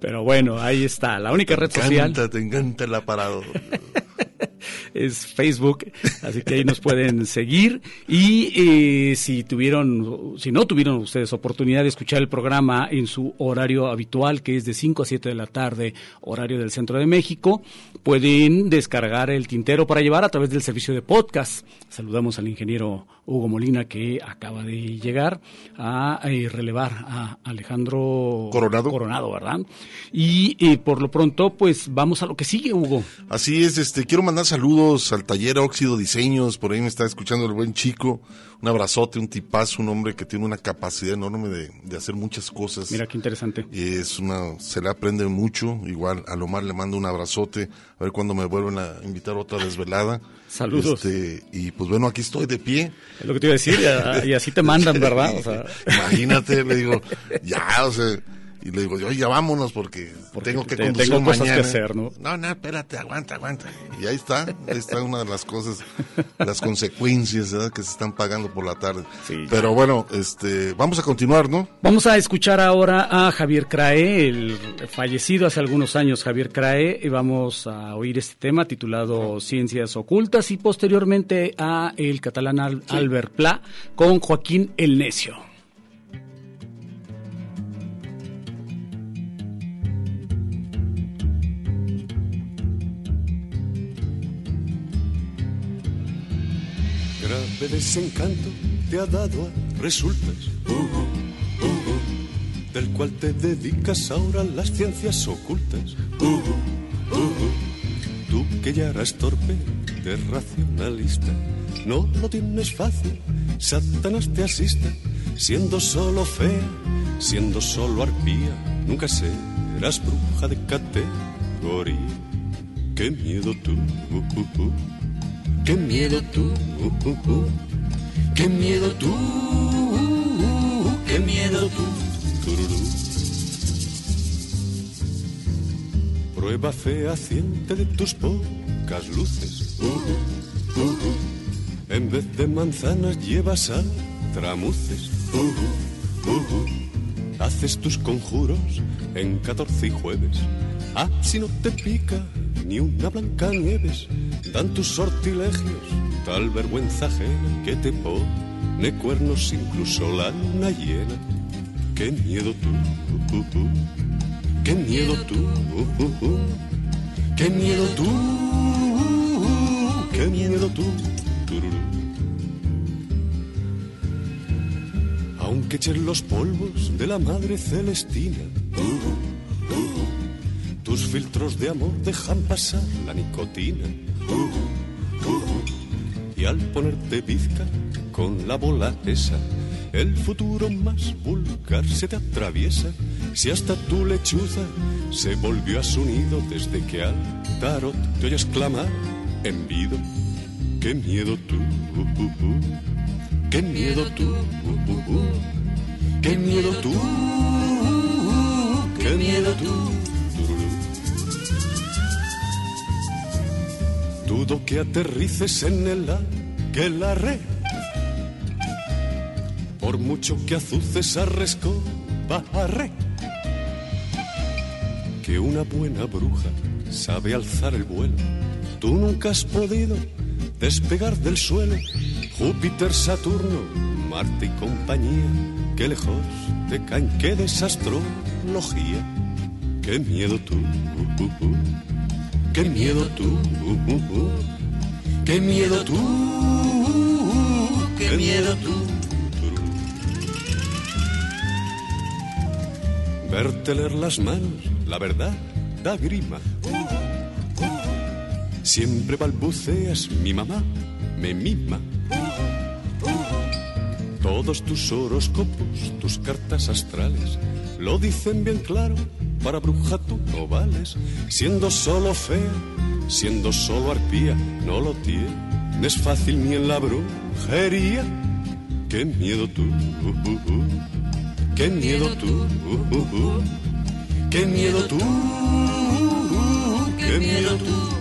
Pero bueno, ahí está. La única red Te social encanta, te encanta el aparado. Es Facebook, así que ahí nos pueden seguir y eh, si tuvieron, si no tuvieron ustedes oportunidad de escuchar el programa en su horario habitual, que es de 5 a 7 de la tarde, horario del Centro de México, pueden descargar el tintero para llevar a través del servicio de podcast. Saludamos al ingeniero Hugo Molina que acaba de llegar a eh, relevar a Alejandro Coronado. Coronado, ¿verdad? Y eh, por lo pronto, pues vamos a lo que sigue, Hugo. Así es, este, quiero mandar saludos al taller Óxido Diseños, por ahí me está escuchando el buen chico, un abrazote, un tipazo, un hombre que tiene una capacidad enorme de, de hacer muchas cosas. Mira qué interesante. Y es una, se le aprende mucho, igual a Lomar le mando un abrazote, a ver cuándo me vuelven a invitar a otra desvelada. Saludos. Este, y pues bueno, aquí estoy de pie. Es lo que te iba a decir, y así te mandan, ¿verdad? O sea, Imagínate, le digo, ya, o sea, y le digo, oye, ya vámonos porque, tengo que te- conducir tengo cosas mañana. que hacer, ¿no? No, no, espérate, aguanta, aguanta. Y ahí está, ahí está una de las cosas, las consecuencias ¿verdad? que se están pagando por la tarde. Pero bueno, este, vamos a continuar, ¿no? Vamos a escuchar ahora a Javier Crae, el fallecido hace algunos años Javier Crae, y vamos a oír este tema titulado Ciencias Ocultas y posteriormente a el catalán Al- Albert Pla con Joaquín el Necio. Grave desencanto te ha dado a resultas, uh, uh, del cual te dedicas ahora a las ciencias ocultas. Uh, uh, tú que ya eras torpe de racionalista, no lo tienes fácil, Satanás te asista, siendo solo fea, siendo solo arpía, nunca serás bruja de categoría. Qué miedo tú, uh, uh. Qué miedo tú, qué miedo tú, qué miedo tú. Tururú. Prueba fehaciente de tus pocas luces. En vez de manzanas llevas tramuces. Uh, uh. Haces tus conjuros en 14 y jueves. Ah, si no te pica ni una blanca nieves, dan tus sortilegios tal vergüenza ajena que te pone cuernos incluso la luna llena. Qué miedo tú, uh, uh, uh. qué miedo tú, qué miedo tú, qué miedo tú. Aunque echen los polvos de la madre celestina, filtros de amor dejan pasar la nicotina. Uh, uh, uh. Y al ponerte bizca con la bola esa, el futuro más vulgar se te atraviesa. Si hasta tu lechuza se volvió a su nido desde que al tarot te oyes clamar en vido. Qué miedo tú, qué miedo tú, qué miedo tú, qué miedo tú. Dudo que aterrices en el que la red. Por mucho que azuces a barre. Que una buena bruja sabe alzar el vuelo. Tú nunca has podido despegar del suelo. Júpiter, Saturno, Marte y compañía. Que lejos te caen, qué desastrología. Qué miedo tú, uh, uh, uh. Qué miedo tú, qué miedo tú, qué miedo tú. Verte leer las manos, la verdad da grima. Siempre balbuceas, mi mamá me mima. Todos tus horóscopos, tus cartas astrales, lo dicen bien claro, para bruja tú no vales, siendo solo fea, siendo solo arpía, no lo tienes fácil ni en la brujería. Qué miedo tú, uh, uh, uh. qué miedo tú, qué miedo tú, qué miedo tú.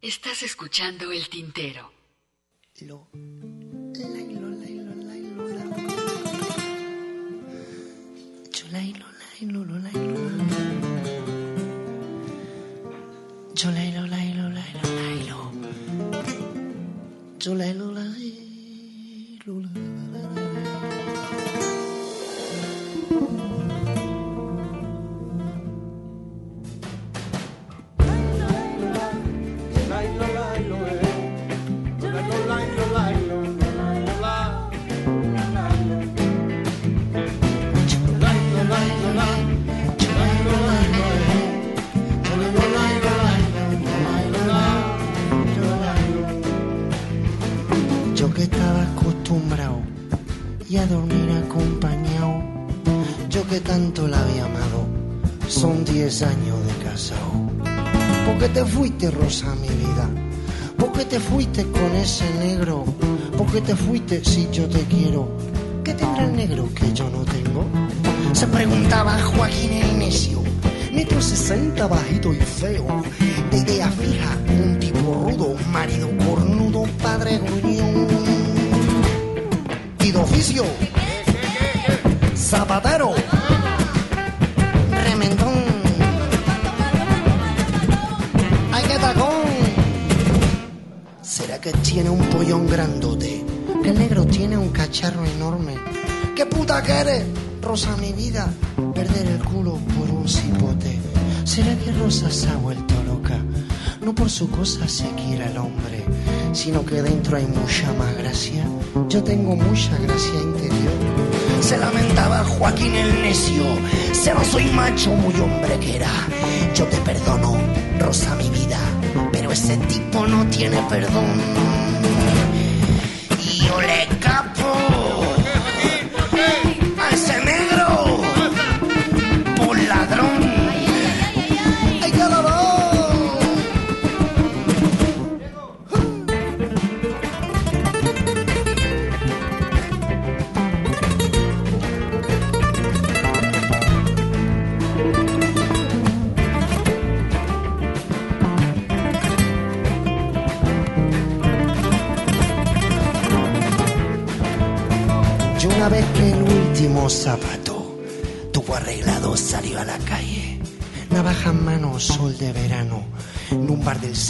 Estás escuchando el tintero. Cholailo, lailo, lo, lailo, lo. Cholailo, lailo, lailo, lailo. Cholailo, lailo, la. Y a dormir acompañado, yo que tanto la había amado, son diez años de casado. ¿Por qué te fuiste, Rosa, mi vida? ¿Por qué te fuiste con ese negro? ¿Por qué te fuiste si yo te quiero? ¿Qué tendrá el negro que yo no tengo? Se preguntaba Joaquín el necio, metro sesenta bajito y feo, de idea fija, un tipo rudo, marido cornudo, padre gruñón. De oficio, zapatero, remendón, ay que tacón. ¿Será que tiene un pollón grandote? Que el negro tiene un cacharro enorme. ¿Qué puta que eres, Rosa, mi vida? Perder el culo por un cipote. ¿Será que Rosa se ha vuelto loca? No por su cosa se quiere al hombre, sino que dentro hay mucha más gracia. Yo tengo mucha gracia interior. Se lamentaba Joaquín el necio. Se no soy macho, muy hombre que era. Yo te perdono, Rosa, mi vida. Pero ese tipo no tiene perdón.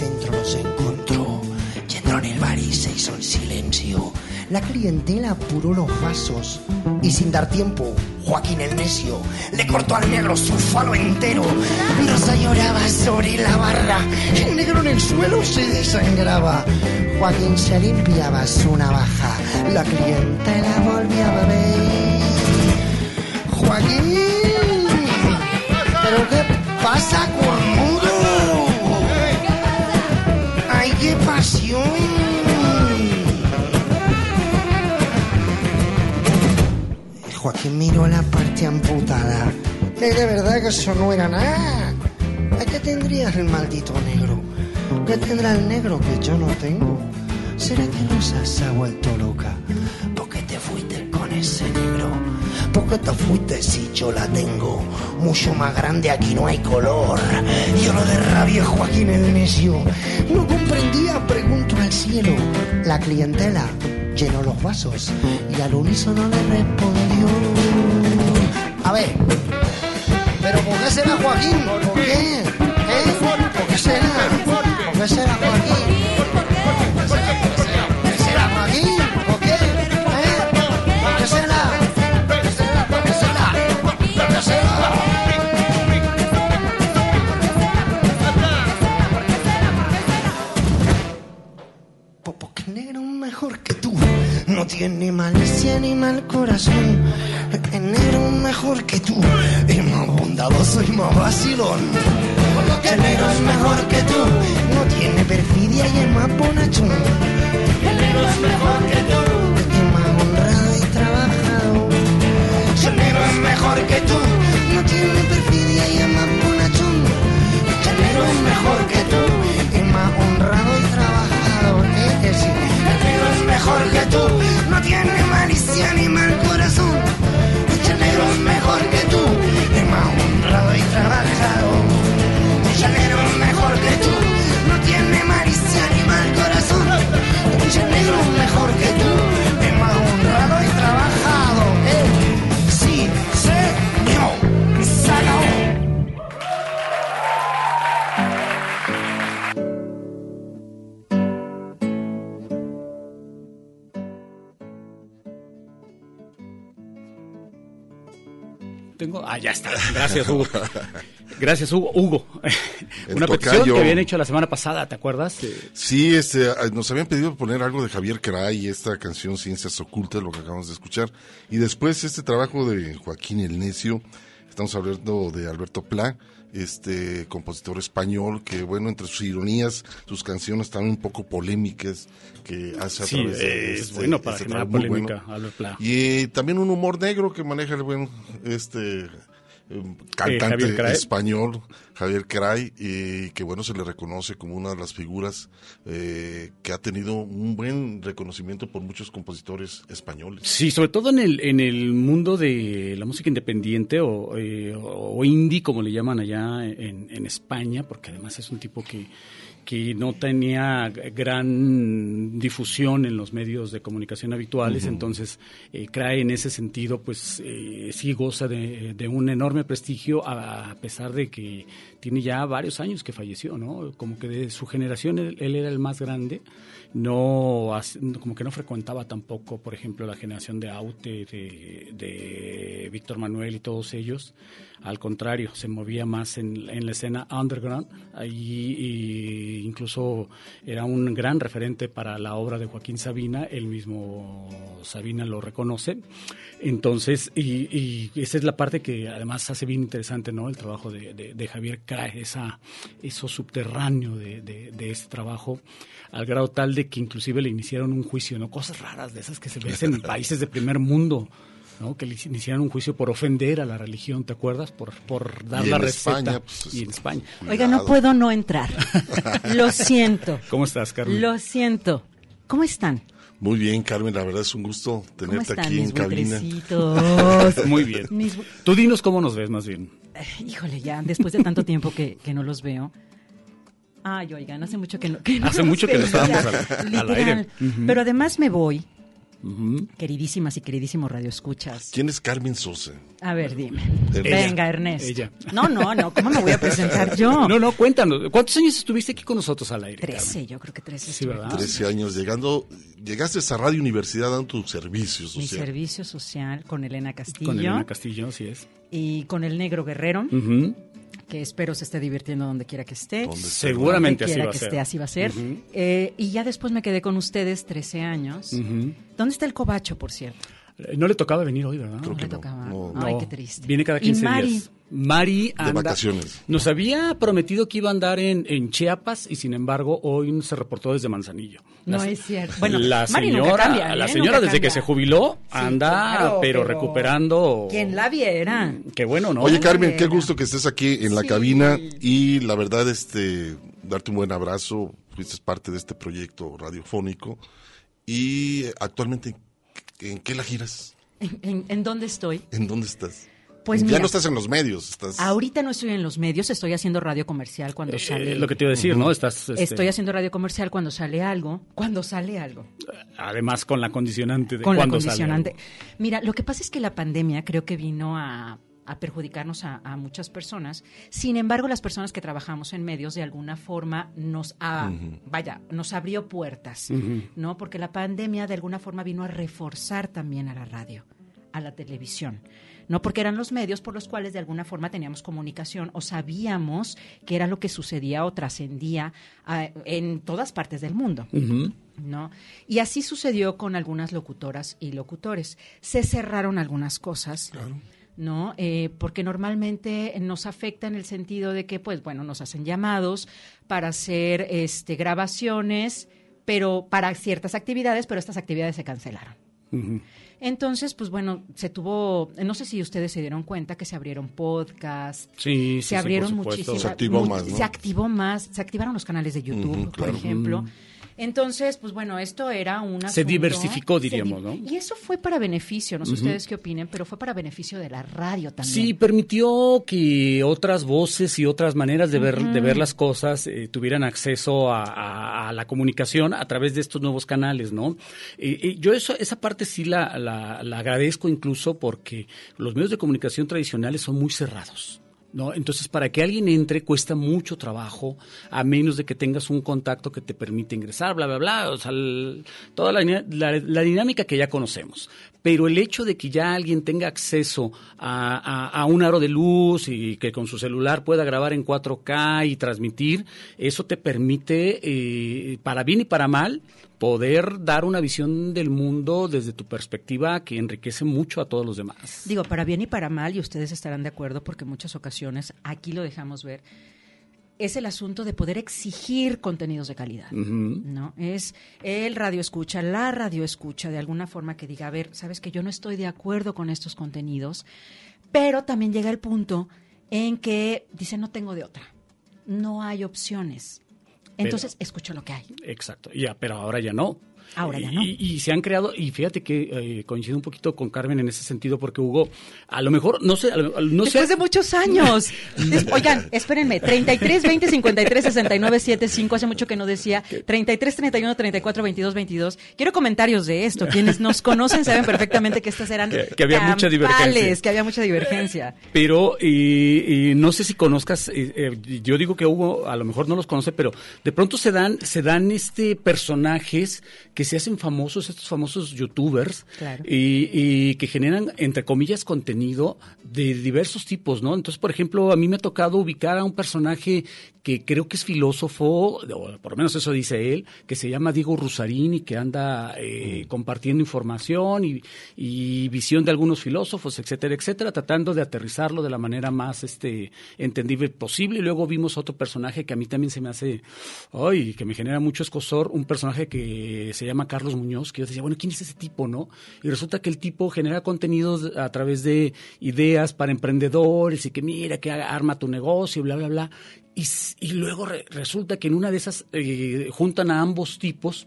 Centro los encontró. Y entró en el bar y se hizo el silencio. La clientela apuró los vasos. Y sin dar tiempo, Joaquín el necio le cortó al negro su falo entero. Rosa lloraba sobre la barra. El negro en el suelo se desangraba. Joaquín se limpiaba su navaja. La clientela volvía a beber. Joaquín, ¿pero qué pasa con pasión! Joaquín miró la parte amputada. Que de verdad que eso no era nada. ¿A qué tendría el maldito negro? ¿Qué tendrá el negro que yo no tengo? ¿Será que Rosa se ha vuelto loca? ¿Por qué te fuiste con ese negro? ¿Por qué te fuiste si yo la tengo? Mucho más grande, aquí no hay color. Yo lo de rabia, Joaquín el necio. No comprendía, pregunto al cielo. La clientela llenó los vasos y al unísono le respondió. A ver, ¿pero por qué será Joaquín? ¿Por qué? ¿Eh? ¿Por qué será? ¿Por qué será Joaquín? Corazón. El negro es mejor que tú. Es más bondadoso y más vacilón. El negro es mejor que tú. No tiene perfidia y es más bonachón. Ah, ya está. Gracias, Hugo. Gracias, Hugo. Hugo. Una petición que habían hecho la semana pasada, ¿te acuerdas? Sí, este, ah, nos habían pedido poner algo de Javier Cray, esta canción Ciencias Ocultas, lo que acabamos de escuchar. Y después este trabajo de Joaquín el Necio, estamos hablando de Alberto Pla, este compositor español que, bueno, entre sus ironías, sus canciones también un poco polémicas que hace a Sí, través de es este- bueno para este generar polémica, Albert Pla. Y eh, también un humor negro que maneja el buen este eh, cantante español Javier Cray y que bueno se le reconoce como una de las figuras eh, que ha tenido un buen reconocimiento por muchos compositores españoles. Sí, sobre todo en el, en el mundo de la música independiente o, eh, o indie, como le llaman allá en España, porque además es un tipo que, que no tenía gran difusión en los medios de comunicación habituales, entonces eh, Crae en ese sentido, pues eh, sí goza de, de un enorme prestigio, a, a pesar de que tiene ya varios años que falleció, ¿no? Como que de su generación él, él era el más grande, no como que no frecuentaba tampoco, por ejemplo, la generación de Aute, de, de Víctor Manuel y todos ellos. Al contrario, se movía más en, en la escena underground. Ahí y incluso era un gran referente para la obra de Joaquín Sabina. El mismo Sabina lo reconoce. Entonces, y, y esa es la parte que además hace bien interesante, ¿no? El trabajo de, de- de Javier Esa, eso subterráneo de, de, de ese trabajo, al grado tal de que inclusive le iniciaron un juicio, ¿no? Cosas raras de esas que se ven en países de primer mundo. ¿no? que le iniciaron un juicio por ofender a la religión, ¿te acuerdas? Por, por dar Y la en receta. España, pues, y en España. Oiga, no puedo no entrar. Lo siento. ¿Cómo estás, Carmen? Lo siento. ¿Cómo están? Muy bien, Carmen, la verdad es un gusto ¿Cómo tenerte están aquí mis en cabina. Muy bien. Mis Tú dinos cómo nos ves más bien. Híjole, ya, después de tanto tiempo que, que no los veo. Ay, oigan, hace mucho que no. que no Hace mucho que no estábamos al- al literal. aire. Pero además me voy, Queridísimas y queridísimos radioescuchas. ¿Quién es Carmen Sosa? A ver, dime. Ella. Venga, Ernest. Ella. No, no, no, ¿cómo me voy a presentar yo? No, no, cuéntanos. ¿Cuántos años estuviste aquí con nosotros al aire? Trece, yo creo que trece. Sí, ¿verdad? 13 años llegando, llegaste a Radio Universidad dando tu servicio Mi social. servicio social con Elena Castillo. Con Elena Castillo, así es. y con el Negro Guerrero, Ujú. Que espero se esté divirtiendo donde quiera que esté. Seguramente así va a que ser. esté, así va a ser. Ujú. Eh, y ya después me quedé con ustedes 13 años. ¿Dónde está el cobacho, por cierto? Eh, No le tocaba venir hoy, ¿verdad? No le tocaba. No. Ay, qué triste. Viene cada ¿Y 15 Mari? días. Mari anda, vacaciones. Nos había prometido que iba a andar en, en Chiapas y sin embargo hoy se reportó desde Manzanillo. No La- es cierto. Bueno, la Mari nunca señora, cambia, la ¿eh? señora Nunca desde que se jubiló anda, claro, pero, pero- recuperando. Quien la viera. Qué bueno, ¿no? Oye, Carmen, qué gusto que estés aquí en la Sí. cabina y la verdad, este, darte un buen abrazo. Fuiste parte de este proyecto radiofónico y actualmente, ¿en qué la giras? ¿En, en- en dónde estoy? ¿En dónde estás? Pues ya mira. no estás en los medios, estás. Ahorita no estoy en los medios, estoy haciendo radio comercial cuando Eh, sale. lo que te iba a decir, ¿no? Estás, este, Estoy haciendo radio comercial cuando sale algo. Cuando sale algo. Además con la condicionante de con la cuando sale condicionante. algo. Mira, lo que pasa es que la pandemia creo que vino a, a perjudicarnos a, a muchas personas. Sin embargo, las personas que trabajamos en medios de alguna forma nos ha, Ujú. vaya, nos abrió puertas. ¿no? Porque la pandemia de alguna forma vino a reforzar también a la radio, a la televisión. No porque eran los medios por los cuales de alguna forma teníamos comunicación o sabíamos qué era lo que sucedía o trascendía ah, en todas partes del mundo. ¿no? Y así sucedió con algunas locutoras y locutores. Se cerraron algunas cosas. ¿No? Eh, porque normalmente nos afecta en el sentido de que, pues, bueno, nos hacen llamados para hacer este, grabaciones, pero para ciertas actividades, pero estas actividades se cancelaron. Entonces, pues bueno, se tuvo, no sé si ustedes se dieron cuenta que se abrieron podcasts, Sí, sí, sí, se abrieron supuesto. muchísimas. Se activó más, ¿no? Se activó más, se activaron los canales de YouTube, por claro. ejemplo. Entonces, pues bueno, esto era una. Se diversificó, diríamos, ¿no? Y eso fue para beneficio, no sé ustedes qué opinen, pero fue para beneficio de la radio también. Sí, permitió que otras voces y otras maneras de ver, de ver las cosas eh, tuvieran acceso a, a- a la comunicación a través de estos nuevos canales, ¿no? Eh, eh, yo eso, esa parte sí la, la- la agradezco incluso porque los medios de comunicación tradicionales son muy cerrados. ¿No? Entonces, para que alguien entre cuesta mucho trabajo, a menos de que tengas un contacto que te permite ingresar, bla, bla, bla, o sea, toda la, la- la dinámica que ya conocemos. Pero el hecho de que ya alguien tenga acceso a, a- un aro de luz y que con su celular pueda grabar en 4K y transmitir, eso te permite, eh, para bien y para mal, poder dar una visión del mundo desde tu perspectiva que enriquece mucho a todos los demás. Digo, para bien y para mal, y ustedes estarán de acuerdo porque en muchas ocasiones, aquí lo dejamos ver, es el asunto de poder exigir contenidos de calidad. ¿no? Es el radio escucha, la radio escucha, de alguna forma que diga, a ver, sabes que yo no estoy de acuerdo con estos contenidos, pero también llega el punto en que dice, no tengo de otra, no hay opciones. Entonces, escucho lo que hay. Exacto, ya, pero ahora ya no. Ahora ya no. Y, y se han creado, y fíjate que eh, coincido un poquito con Carmen en ese sentido, porque Hugo, a lo mejor, no sé, lo- no sé. Después de muchos años. Oigan, espérenme, 33 20 53 69 75, hace mucho que no decía 33 31 34 22 22. Quiero comentarios de esto. Quienes nos conocen saben perfectamente que estas eran Que- que había mucha divergencia. que había mucha divergencia. Pero y, y no sé si conozcas, eh, eh, yo digo que Hugo a lo mejor no los conoce, pero de pronto se dan, se dan este personajes que se hacen famosos, estos famosos youtubers, Claro. y, y que generan, entre comillas, contenido de diversos tipos, ¿no? Entonces, por ejemplo, a mí me ha tocado ubicar a un personaje que creo que es filósofo, o por lo menos eso dice él, que se llama Diego Rusarín y que anda eh, compartiendo información y, y visión de algunos filósofos, etcétera, etcétera, tratando de aterrizarlo de la manera más este entendible posible. Y luego vimos otro personaje que a mí también se me hace, ay, que me genera mucho escosor, un personaje que se llama Carlos Muñoz, que yo decía, bueno, ¿quién es ese tipo, no? Y resulta que el tipo genera contenidos a través de ideas para emprendedores y que mira, que arma tu negocio, bla, bla, bla. Y, y luego re- resulta que en una de esas eh, juntan a ambos tipos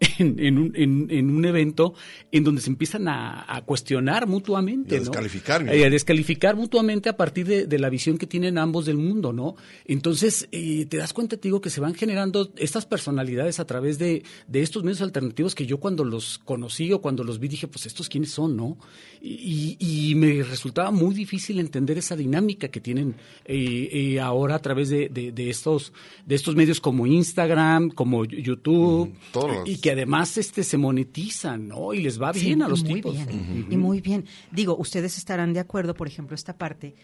en, en un, en- en un evento en donde se empiezan a, a cuestionar mutuamente. Y a ¿no? descalificar, ¿no? Eh, a descalificar mutuamente a partir de, de la visión que tienen ambos del mundo, ¿no? Entonces, eh, te das cuenta, te digo, que se van generando estas personalidades a través de, de estos medios alternativos que yo cuando los conocí o cuando los vi dije, pues estos quiénes son, ¿no? Y, y me resultaba muy difícil entender esa dinámica que tienen eh, ahora a través de, de- estos, de estos medios como Instagram, como YouTube, los- y que además este, se monetizan, ¿no? Y les va bien Sí, a los muy tipos. bien, Y muy bien. Digo, ustedes estarán de acuerdo, por ejemplo, esta parte.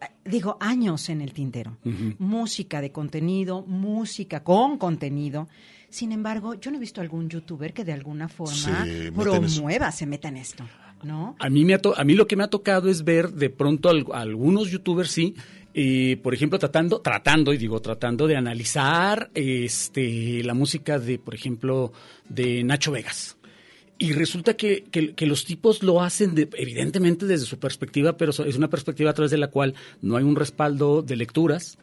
ah, Digo, años en el tintero. Música de contenido, música con contenido. Sin embargo, yo no he visto algún youtuber que de alguna forma promueva, se meta en esto. ¿No? A mí, me ha to- a mí lo que me ha tocado es ver de pronto al- algunos youtubers, sí, eh, por ejemplo, tratando, tratando, y digo tratando de analizar este, la música de, por ejemplo, de Nacho Vegas. Y resulta que, que- que los tipos lo hacen de- evidentemente desde su perspectiva, pero es una perspectiva a través de la cual no hay un respaldo de lecturas.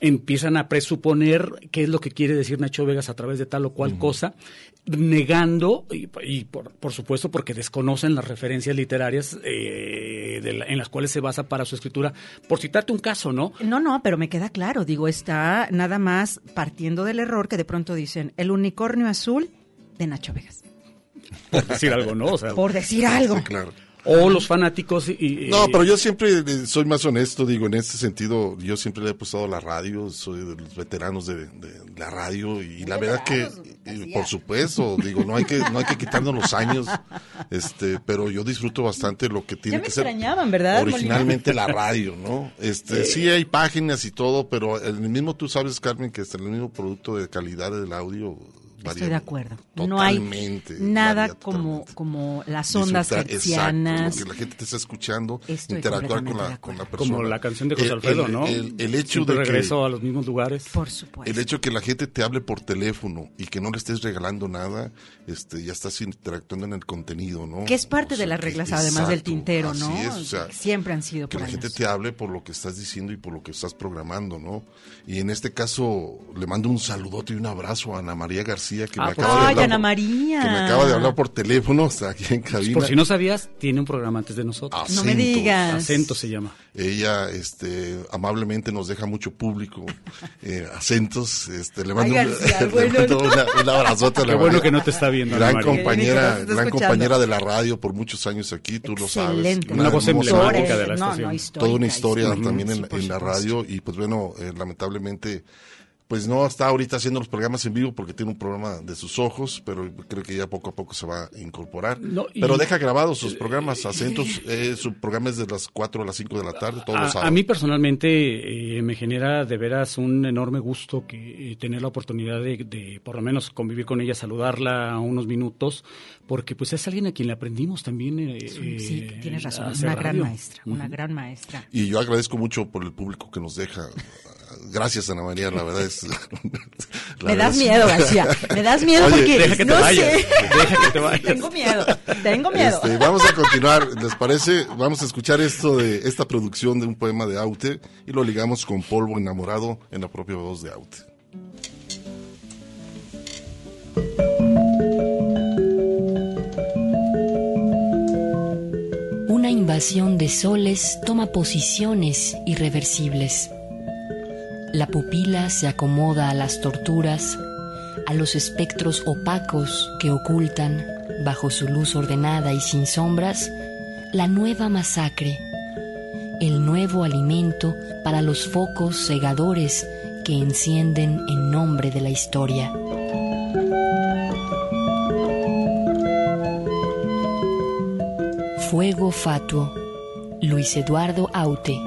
Empiezan a presuponer qué es lo que quiere decir Nacho Vegas a través de tal o cual cosa, negando, y, y por, por supuesto porque desconocen las referencias literarias eh, de la- en las cuales se basa para su escritura. Por citarte un caso, ¿no? No, no, pero me queda claro. Digo, está nada más partiendo del error que de pronto dicen el unicornio azul de Nacho Vegas. Por decir algo, ¿no? O sea, Por decir algo. claro. O los fanáticos y... y- No, pero yo siempre eh, soy más honesto, digo, en este sentido, yo siempre le he apostado a la radio, soy de los veteranos de, de la radio y la verdad que, y por supuesto, digo, no hay que no hay que quitarnos los años, este, pero yo disfruto bastante lo que tiene Ya me que ser extrañaban, ¿verdad, originalmente la radio, ¿no? Este, sí hay páginas y todo, pero el mismo tú sabes, Carmen, que hasta el mismo producto de calidad del audio Estoy de acuerdo. No hay nada como, como las ondas. Exacto, que la gente te está escuchando, Estoy interactuar con de la, con la persona. Como la canción de José El- Alfredo, el- ¿no? El, el hecho Siempre de que, regreso a los mismos lugares. Por supuesto. el hecho que la gente te hable por teléfono y que no le estés regalando nada, este, ya estás interactuando en el contenido, ¿no? Que es parte de las que- reglas, además del tintero, así ¿no? es, o sea, Siempre han sido que por la gente te hable por lo que estás diciendo y por lo que estás programando, ¿no? Y en este caso le mando un saludote y un abrazo a Ana María García García, que Ah, me pues acaba de Ay, hablar. María. Que me acaba de hablar por teléfono, está aquí en cabina. Por si no sabías, tiene un programa antes de nosotros. No me Acentos. digas. Acento se llama. Ella, este, amablemente nos deja mucho público, eh, acentos, este, le mando, Ay, un- García, le bueno, mando no. una- un abrazote a la Qué bueno María. que no te está viendo, Gran María. compañera, gran escuchando. compañera de la radio por muchos años aquí, tú lo sabes. Excelente. Una voz emblemática de la No, estación. no, histórica, Toda una historia también en, Sí, en la radio y pues bueno, eh, lamentablemente pues no está ahorita haciendo los programas en vivo porque tiene un problema de sus ojos, pero creo que ya poco a poco se va a incorporar. No, y- pero deja grabados sus programas, acentos, eh, su programa es de las 4 a las 5 de la tarde, todos los A, sábados. a mí personalmente eh, me genera de veras un enorme gusto que eh, tener la oportunidad de, de, por lo menos convivir con ella, saludarla unos minutos, porque pues es alguien a quien le aprendimos también. eh, Sí, eh, tienes razón. Una gran radio. maestra, una gran maestra. Y yo agradezco mucho por el público que nos deja. Gracias, Ana María, la verdad es... la Me verdad das es- miedo, García. Me das miedo Oye, porque deja que te no vayas, sé. deja que te vayas. Tengo miedo. Tengo miedo. Este, vamos a continuar, ¿les parece? Vamos a escuchar esto de esta producción de un poema de Aute y lo ligamos con Polvo enamorado en la propia voz de Aute. Una invasión de soles toma posiciones irreversibles. La pupila se acomoda a las torturas, a los espectros opacos que ocultan, bajo su luz ordenada y sin sombras, la nueva masacre, el nuevo alimento para los focos cegadores que encienden en nombre de la historia. Fuego Fatuo, Luis Eduardo Aute.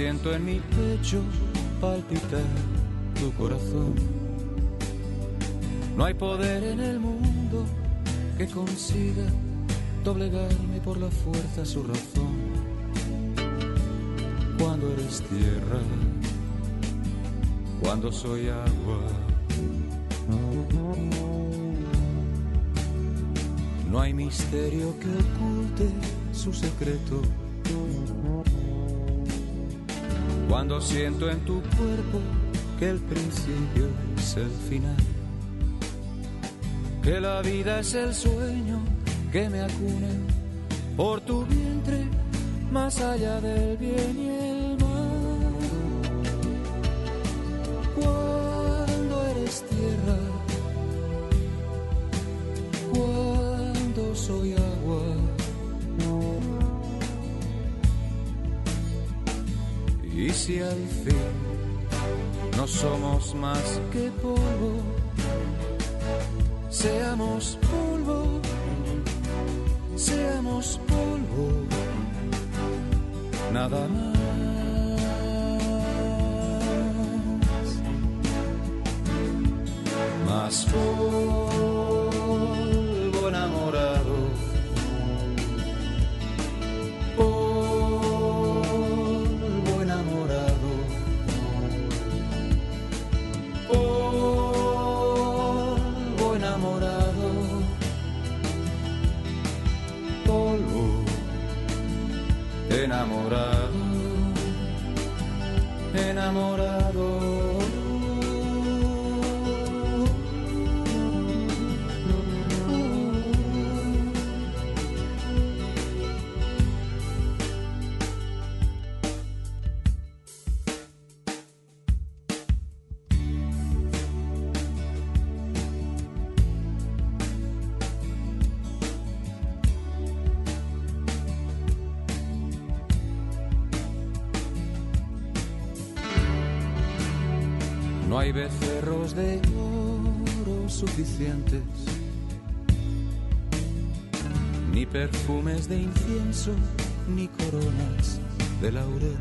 Siento en mi pecho palpitar tu corazón, no hay poder en el mundo que consiga doblegarme por la fuerza su razón. Cuando eres tierra, cuando soy agua. No hay misterio que oculte su secreto. Cuando siento en tu cuerpo que el principio es el final, que la vida es el sueño que me acune por tu vientre más allá del bien y el más que polvo, seamos polvo, seamos polvo, nada. Más hay becerros de oro suficientes, ni perfumes de incienso ni coronas de laurel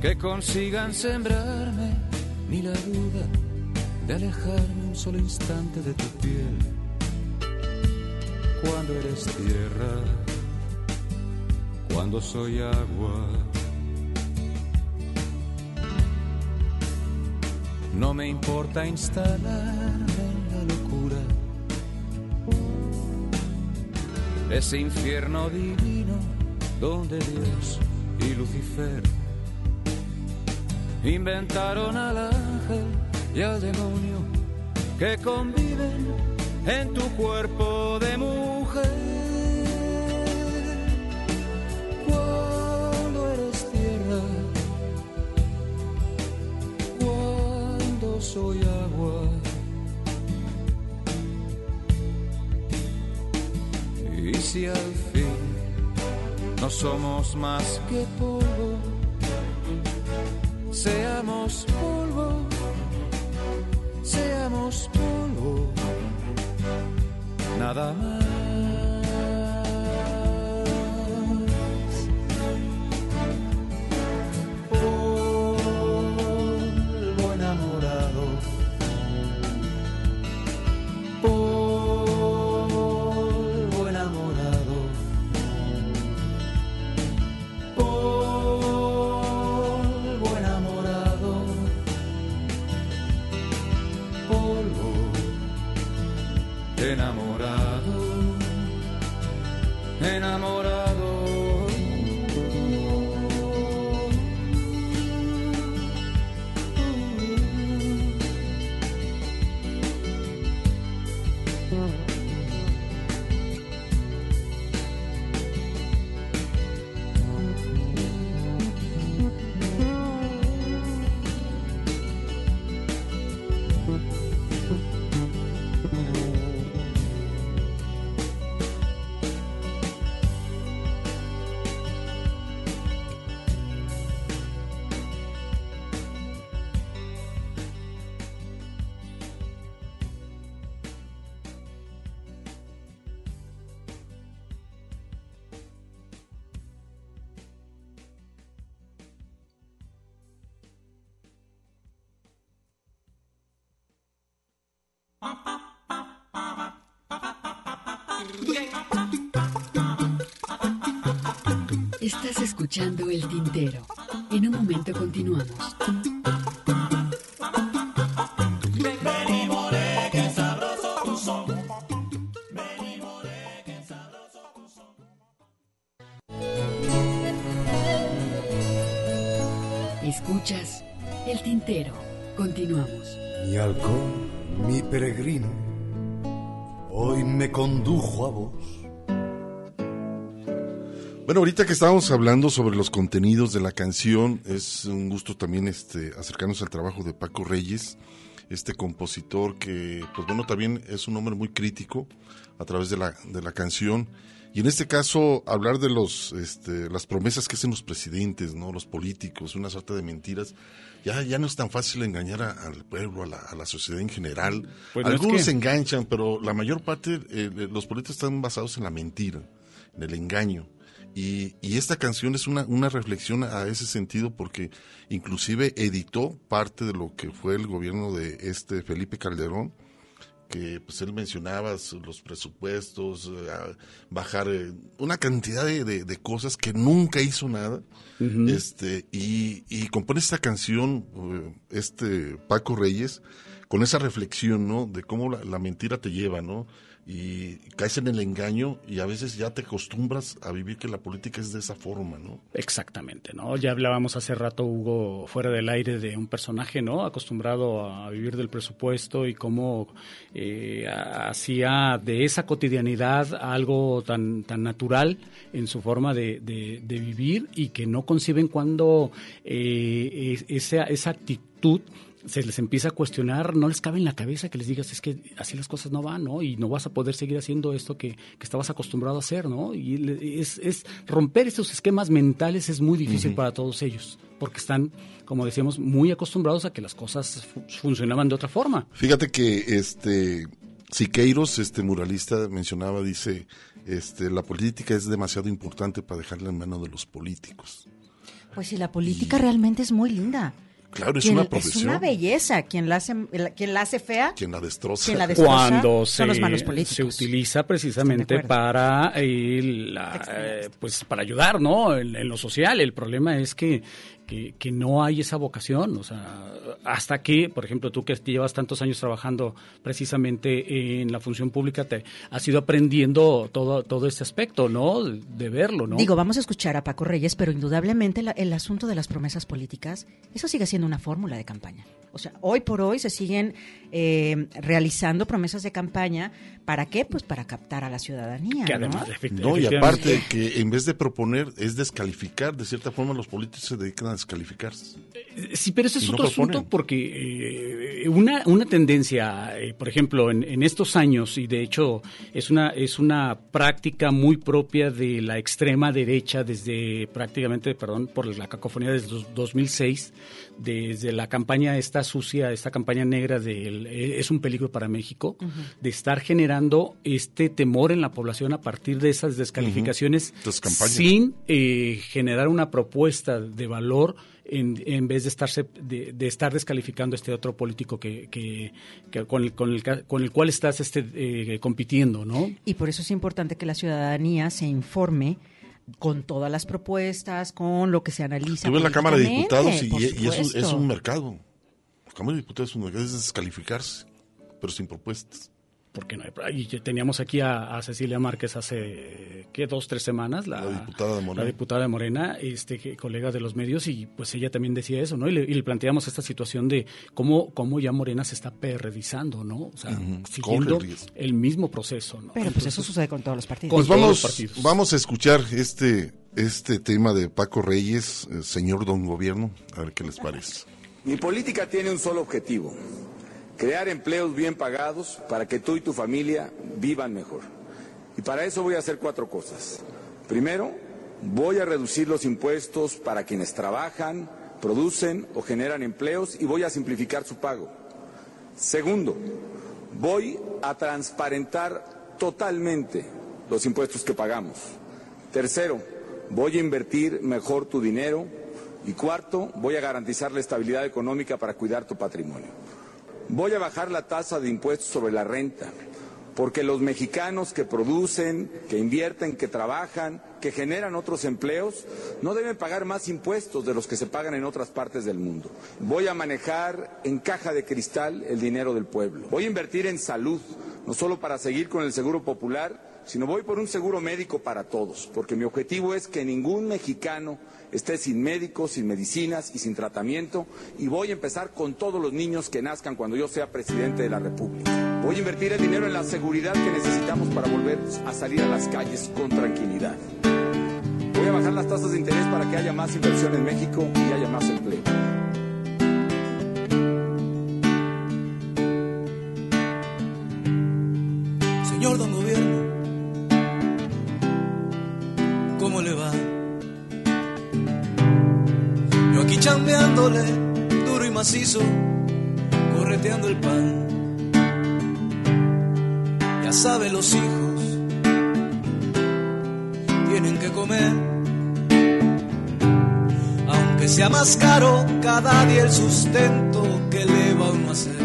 que consigan sembrarme ni la duda de alejarme un solo instante de tu piel cuando eres tierra, cuando soy agua. No me importa instalarme en la locura, ese infierno divino donde Dios y Lucifer inventaron al ángel y al demonio que conviven en tu cuerpo de mujer. Somos más que polvo, seamos polvo, seamos polvo, nada más. Estás escuchando El Tintero. En un momento continuamos. Escuchas El Tintero. Continuamos. Mi halcón, mi peregrino, hoy me condujo a vos. Bueno, ahorita que estábamos hablando sobre los contenidos de la canción, es un gusto también este acercarnos al trabajo de Paco Reyes, este compositor que, pues bueno, también es un hombre muy crítico a través de la, de la canción. Y en este caso, hablar de los, este, las promesas que hacen los presidentes, ¿no? Los políticos, una suerte de mentiras. Ya, ya no es tan fácil engañar a- al pueblo, a la, a la sociedad en general. Pues no es Algunos que- se enganchan, pero la mayor parte, eh, de los políticos están basados en la mentira, en el engaño. Y, y esta canción es una, una reflexión a ese sentido porque inclusive editó parte de lo que fue el gobierno de este Felipe Calderón, que pues él mencionaba los presupuestos, eh, bajar eh, una cantidad de, de- de cosas que nunca hizo nada. este y, y compone esta canción, eh, este Paco Reyes, con esa reflexión, ¿no? De cómo la, la mentira te lleva, ¿no? Y caes en el engaño y a veces ya te acostumbras a vivir que la política es de esa forma, ¿no? Exactamente, ¿no? Ya hablábamos hace rato, Hugo, fuera del aire, de un personaje, ¿no? Acostumbrado a vivir del presupuesto y cómo eh, hacía de esa cotidianidad algo tan, tan natural en su forma de, de- vivir y que no conciben cuando eh, es- esa, esa actitud se les empieza a cuestionar, no les cabe en la cabeza que les digas, es que así las cosas no van, ¿no? Y no vas a poder seguir haciendo esto que, que estabas acostumbrado a hacer, ¿no? Y le- es, es romper esos esquemas mentales es muy difícil para todos ellos, porque están, como decíamos, muy acostumbrados a que las cosas fu- funcionaban de otra forma. Fíjate que este Siqueiros, este muralista, mencionaba, dice, este, la política es demasiado importante para dejarla en manos de los políticos. Pues sí, la política realmente es muy linda. Claro, es una Es profesión. una belleza. Quien la hace, quien la hace fea, Quien la destroza. quien la destroza cuando son los se, malos políticos. se utiliza precisamente para eh, la, eh, pues para ayudar no en, en lo social el problema es que, que no hay esa vocación o sea hasta que por ejemplo tú que llevas tantos años trabajando precisamente en la función pública te has ido aprendiendo todo todo este aspecto no de verlo no Digo, vamos a escuchar a Paco Reyes, pero indudablemente la- el asunto de las promesas políticas, eso sigue siendo una fórmula de campaña. O sea, hoy por hoy se siguen eh, realizando promesas de campaña. ¿Para qué? Pues para captar a la ciudadanía. Que ¿no? además, efect- No, y aparte que en vez de proponer es descalificar, de cierta forma los políticos se dedican a descalificarse. Sí, pero ese es Y no otro asunto porque eh, una, una tendencia, eh, por ejemplo, en, en estos años, y de hecho es una, es una práctica muy propia de la extrema derecha desde prácticamente, perdón por la cacofonía, desde dos- 2006, desde la campaña esta sucia, esta campaña negra del eh, es un peligro para México, de estar generando este temor en la población a partir de esas descalificaciones sin eh, generar una propuesta de valor en, en vez de estarse de, de estar descalificando a este otro político que, que, que con, el, con, el, ca- con el cual estás este eh, compitiendo, ¿no? Y por eso es importante que la ciudadanía se informe con todas las propuestas, con lo que se analiza. Tú ves la Cámara de Diputados y, por y es, un, es un mercado. La Cámara de Diputados es un mercado, es descalificarse, pero sin propuestas. Porque no hay- y teníamos aquí a, a Cecilia Márquez hace ¿qué? dos tres semanas la, La diputada de Morena. la diputada de Morena este que- colega de los medios y pues ella también decía eso no y le, y le planteamos esta situación de cómo cómo ya Morena se está perredizando no o sea Ujú, siguiendo el mismo proceso no Pero pues eso sucede con todos los partidos. Pues todos los vamos, partidos. vamos a escuchar este, este tema de Paco Reyes, eh, señor don gobierno, a ver qué les parece. Mi política tiene un solo objetivo, crear empleos bien pagados para que tú y tu familia vivan mejor. Y para eso voy a hacer cuatro cosas. Primero, voy a reducir los impuestos para quienes trabajan, producen o generan empleos y voy a simplificar su pago. Segundo, voy a transparentar totalmente los impuestos que pagamos. Tercero, voy a invertir mejor tu dinero. Y cuarto, voy a garantizar la estabilidad económica para cuidar tu patrimonio. Voy a bajar la tasa de impuestos sobre la renta, porque los mexicanos que producen, que invierten, que trabajan, que generan otros empleos, no deben pagar más impuestos de los que se pagan en otras partes del mundo. Voy a manejar en caja de cristal el dinero del pueblo. Voy a invertir en salud, no solo para seguir con el seguro popular, sino voy por un seguro médico para todos, porque mi objetivo es que ningún mexicano esté sin médicos, sin medicinas y sin tratamiento, y voy a empezar con todos los niños que nazcan cuando yo sea presidente de la República. Voy a invertir el dinero en la seguridad que necesitamos para volver a salir a las calles con tranquilidad. Voy a bajar las tasas de interés para que haya más inversión en México y haya más empleo. Señor Don chambeándole, duro y macizo, correteando el pan. Ya sabe los hijos, tienen que comer. Aunque sea más caro cada día el sustento que le va uno a hacer.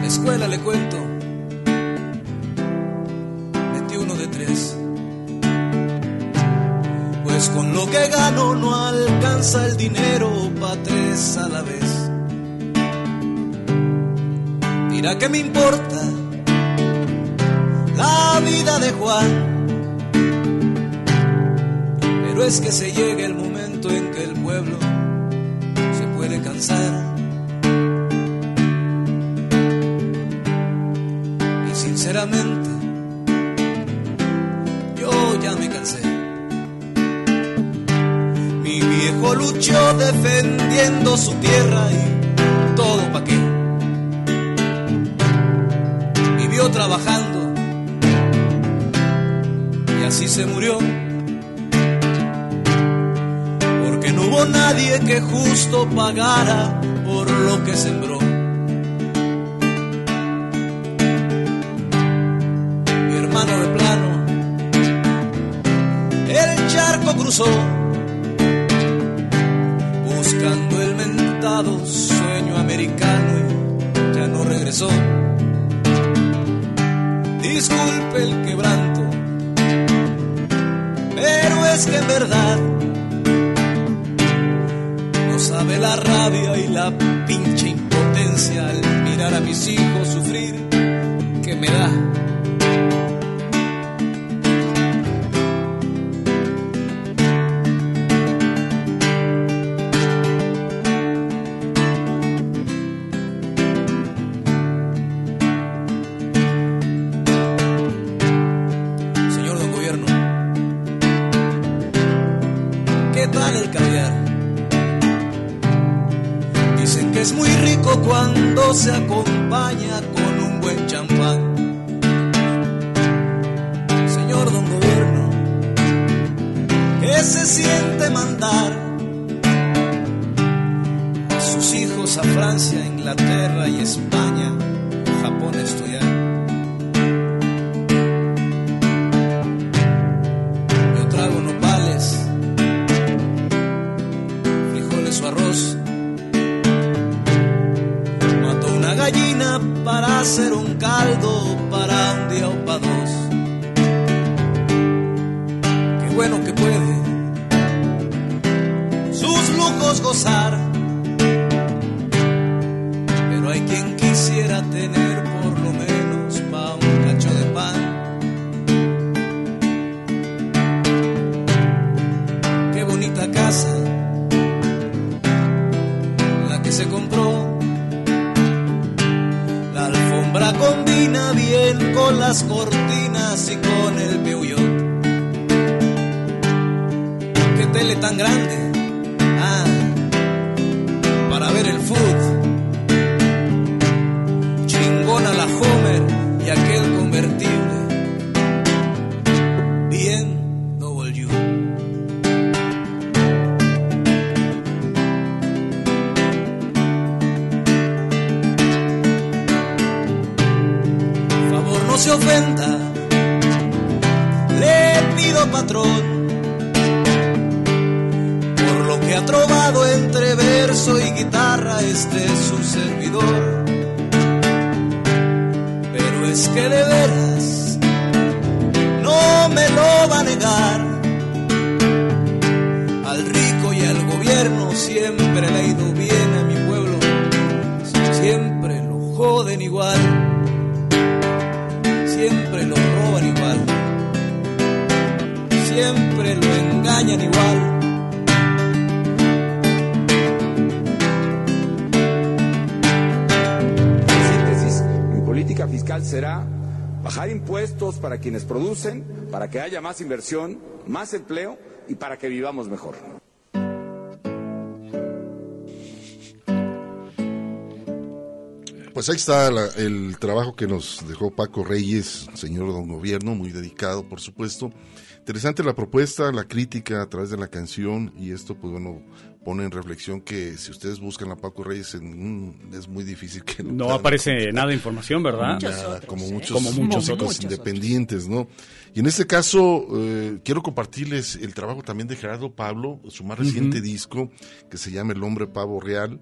La escuela le cuento, con lo que gano no alcanza el dinero pa' tres a la vez. Mira que me importa la vida de Juan. Pero es que se llega el momento en que el pueblo se puede cansar. Y sinceramente, yo ya me cansé. Luchó defendiendo su tierra y todo pa' qué. Vivió trabajando y así se murió. Porque no hubo nadie que justo pagara por lo que sembró. Mi hermano de plano, el charco cruzó, el mentado sueño americano y ya no regresó. Disculpe el quebranto, pero es que en verdad no sabe la rabia y la pinche impotencia al mirar a mis hijos sufrir que me da. Se acompaña más inversión, más empleo y para que vivamos mejor. Pues ahí está la- el trabajo que nos dejó Paco Reyes, señor don gobierno, muy dedicado, por supuesto. Interesante la propuesta, la crítica a través de la canción y esto, pues bueno, pone en reflexión que si ustedes buscan a Paco Reyes, en, es muy difícil que No puedan aparece encontrar. nada de información, ¿verdad? Nada, como muchos, Como muchos músicos otros. independientes, ¿no? Y en este caso, eh, quiero compartirles el trabajo también de Gerardo Pablo, su más reciente disco, que se llama El Hombre Pavo Real,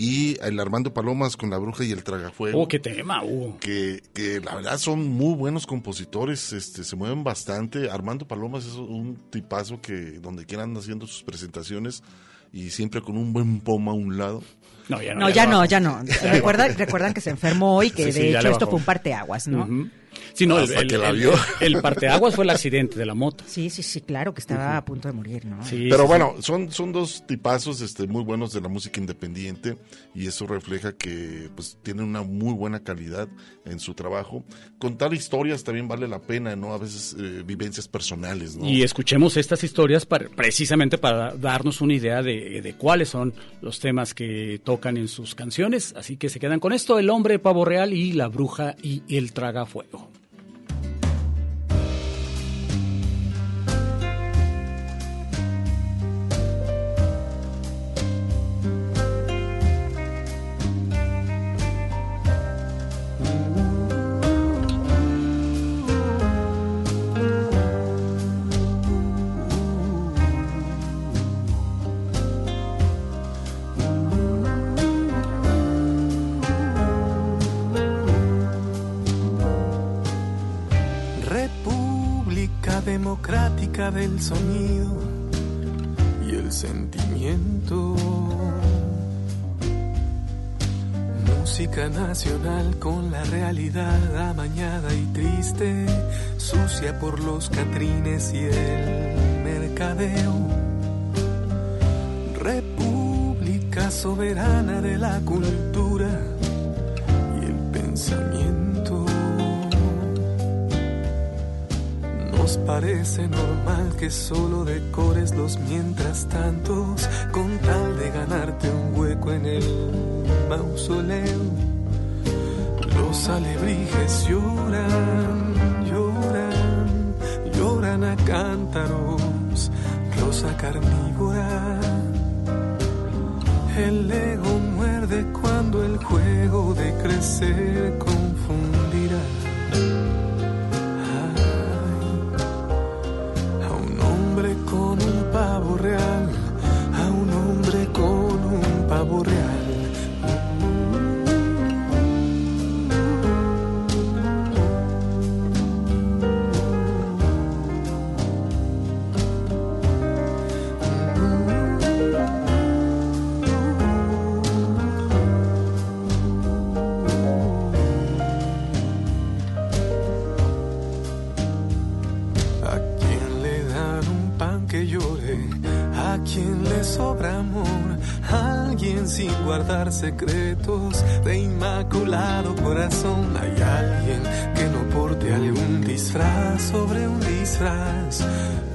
y el Armando Palomas con La Bruja y el Tragafuego. Oh, qué tema, uh. Que, que la verdad son muy buenos compositores, este, se mueven bastante. Armando Palomas es un tipazo que donde quiera anda haciendo sus presentaciones y siempre con un buen pomo a un lado. No, ya No, ya no, ya no. Recuerdan, recuerdan que se enfermó hoy, que Sí, de hecho esto fue un parteaguas, ¿no? Ujú. Sí, no, el, Hasta el- que la el- vio. el parteaguas fue el accidente de la moto. Sí, sí, sí, claro, que estaba a punto de morir, ¿no? Pero bueno, son, son dos tipazos este, muy buenos de la música independiente y eso refleja que pues tienen una muy buena calidad en su trabajo. Contar historias también vale la pena, ¿no? A veces eh, vivencias personales, ¿no? Y escuchemos estas historias para, precisamente para darnos una idea de, de cuáles son los temas que tocan en sus canciones. Así que se quedan con esto, El hombre pavo real y La bruja y el tragafuego. Sonido y el sentimiento. Música nacional con la realidad amañada y triste, sucia por los catrines y el mercadeo. República soberana de la cultura Parece normal que solo decores los mientras tantos con tal de ganarte un hueco en el mausoleo. Los alebrijes lloran, lloran, lloran a cántaros, rosa carnívora. El ego muerde cuando el juego de crecer confundirá. Real, a un hombre con un pavo real. Secretos de inmaculado corazón? ¿Hay alguien que no porte algún disfraz sobre un disfraz?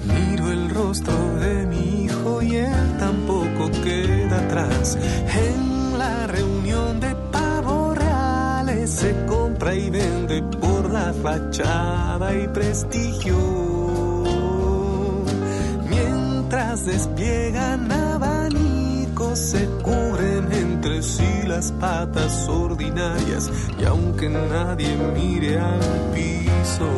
Miro el rostro de mi hijo y él tampoco queda atrás. En la reunión de pavos reales se compra y vende por la fachada y prestigio. Mientras despliegan abanicos, se cubren entre sí las patas ordinarias y aunque nadie mire al piso.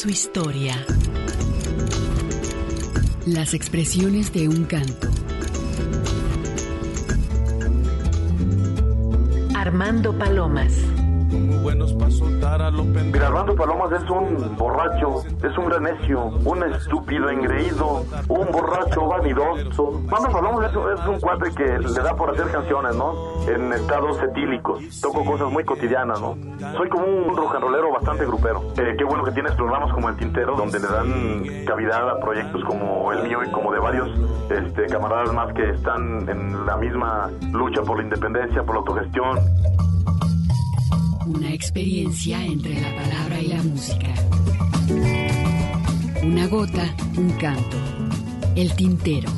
Su historia. Las expresiones de un canto. Armando Palomas. Buenos para soltar a los pendejos. Mira, Armando Palomas es un borracho, es un gran necio, un estúpido engreído, un borracho vanidoso. Armando Palomas es, es un cuate que le da por hacer canciones, ¿no? En estados etílicos. Toco cosas muy cotidianas, ¿no? Soy como un rock and rollero bastante grupero. Eh, qué bueno que tienes programas como El Tintero, donde le dan cavidad a proyectos como el mío y como de varios este, camaradas más que están en la misma lucha por la independencia, por la autogestión. Una experiencia entre la palabra y la música. Una gota, un canto. El tintero.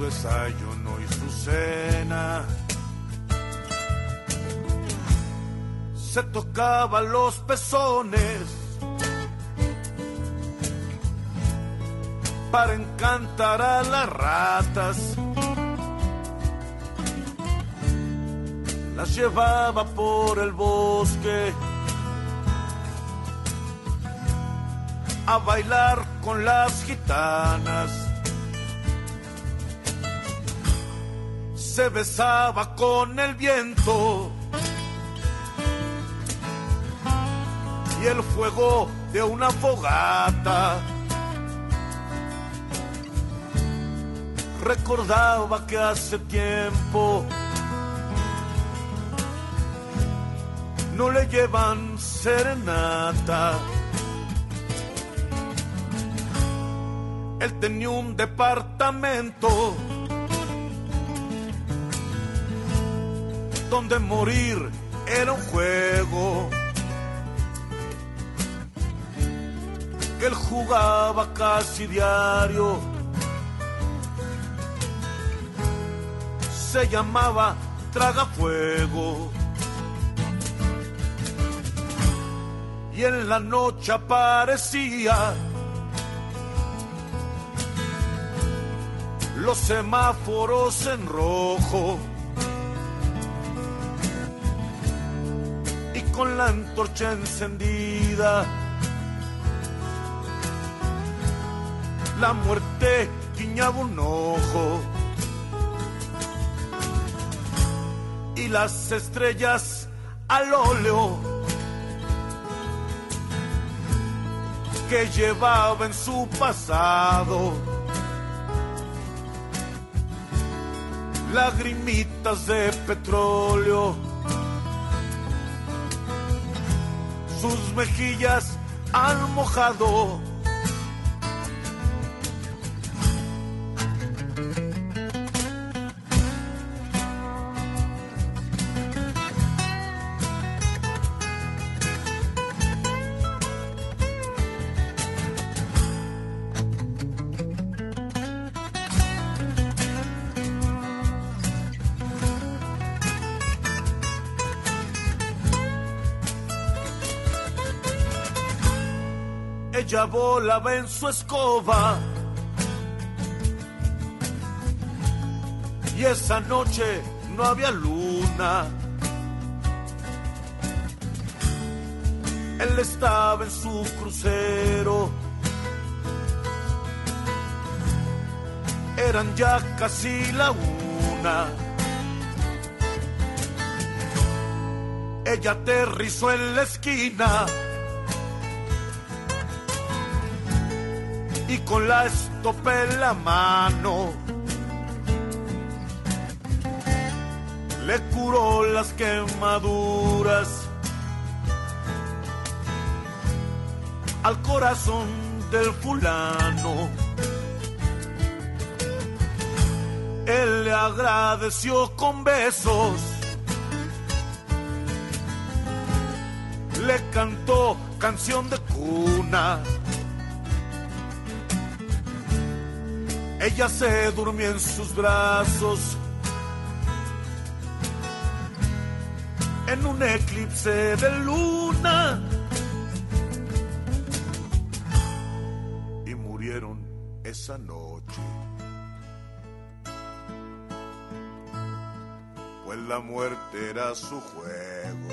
Desayuno y su cena. Se tocaba los pezones para encantar a las ratas. Las llevaba por el bosque a bailar con las gitanas. Se besaba con el viento y el fuego de una fogata. recordaba que hace tiempo no le llevan serenata. Él tenía un departamento donde morir era un juego. Que él jugaba casi diario se llamaba Tragafuego. Y en la noche aparecía los semáforos en rojo. Con la antorcha encendida, la muerte guiñaba un ojo. y las estrellas al óleo que llevaba en su pasado. Lagrimitas de petróleo, sus mejillas han mojado. Ella volaba en su escoba. Y esa noche no había luna. Él estaba en su crucero. Eran ya casi la una. Ella aterrizó en la esquina. Con la estopa en la mano le curó las quemaduras al corazón del fulano. Él le agradeció con besos, le cantó canción de cuna. Ella se durmió en sus brazos en un eclipse de luna y murieron esa noche. Pues la muerte era su juego.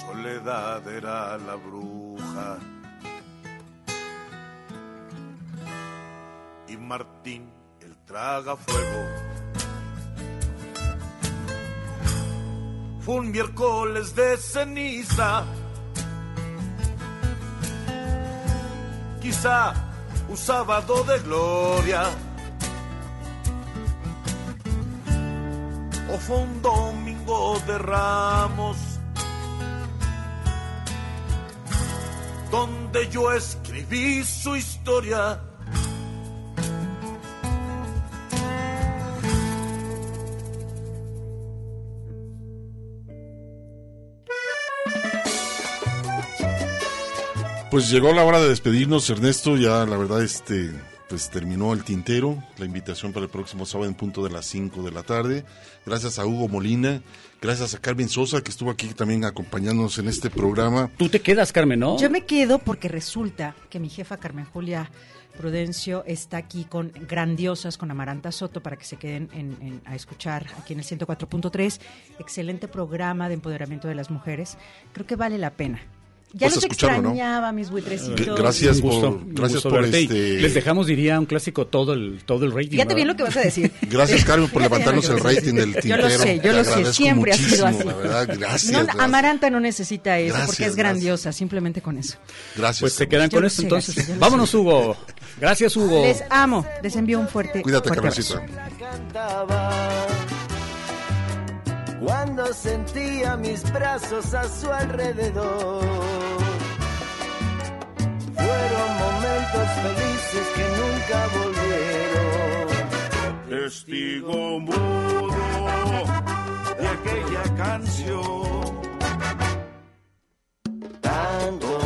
Soledad era la bruja. Martín el traga fuego. Fue un miércoles de ceniza, quizá un sábado de gloria, o fue un domingo de ramos, donde yo escribí su historia Pues llegó la hora de despedirnos, Ernesto. Ya la verdad, este, pues terminó el tintero. La invitación para el próximo sábado en punto de las 5 de la tarde. Gracias a Hugo Molina, gracias a Carmen Sosa que estuvo aquí también acompañándonos en este programa. Tú te quedas, Carmen, ¿no? Yo me quedo porque resulta que mi jefa Carmen Julia Prudencio está aquí con Grandiosas, con Amaranta Soto, para que se queden en- en- a escuchar aquí en el 104.3. Excelente programa de empoderamiento de las mujeres. Creo que vale la pena. Ya Pues los escucharlo, ¿no? extrañaba, mis buitrecitos. Gracias gusto, por, gracias por verte. Este. Les dejamos, diría, un clásico todo el, todo el rating. Fíjate bien lo que vas a decir. Gracias, Carmen, por levantarnos el rating del tintero. Yo lo sé, yo Te lo sé. Siempre ha sido así. la verdad, gracias, No, gracias. Amaranta no necesita eso Gracias, porque es gracias. grandiosa, simplemente con eso. Gracias. Pues se quedan Yo con esto sé, entonces. Vámonos, sé. Hugo. Gracias, Hugo. Les amo, les envío un fuerte, Cuídate, fuerte Carmencita. Cuando sentía mis brazos a su alrededor. Fueron momentos felices que nunca volvieron. Testigo mudo de aquella canción. Tantos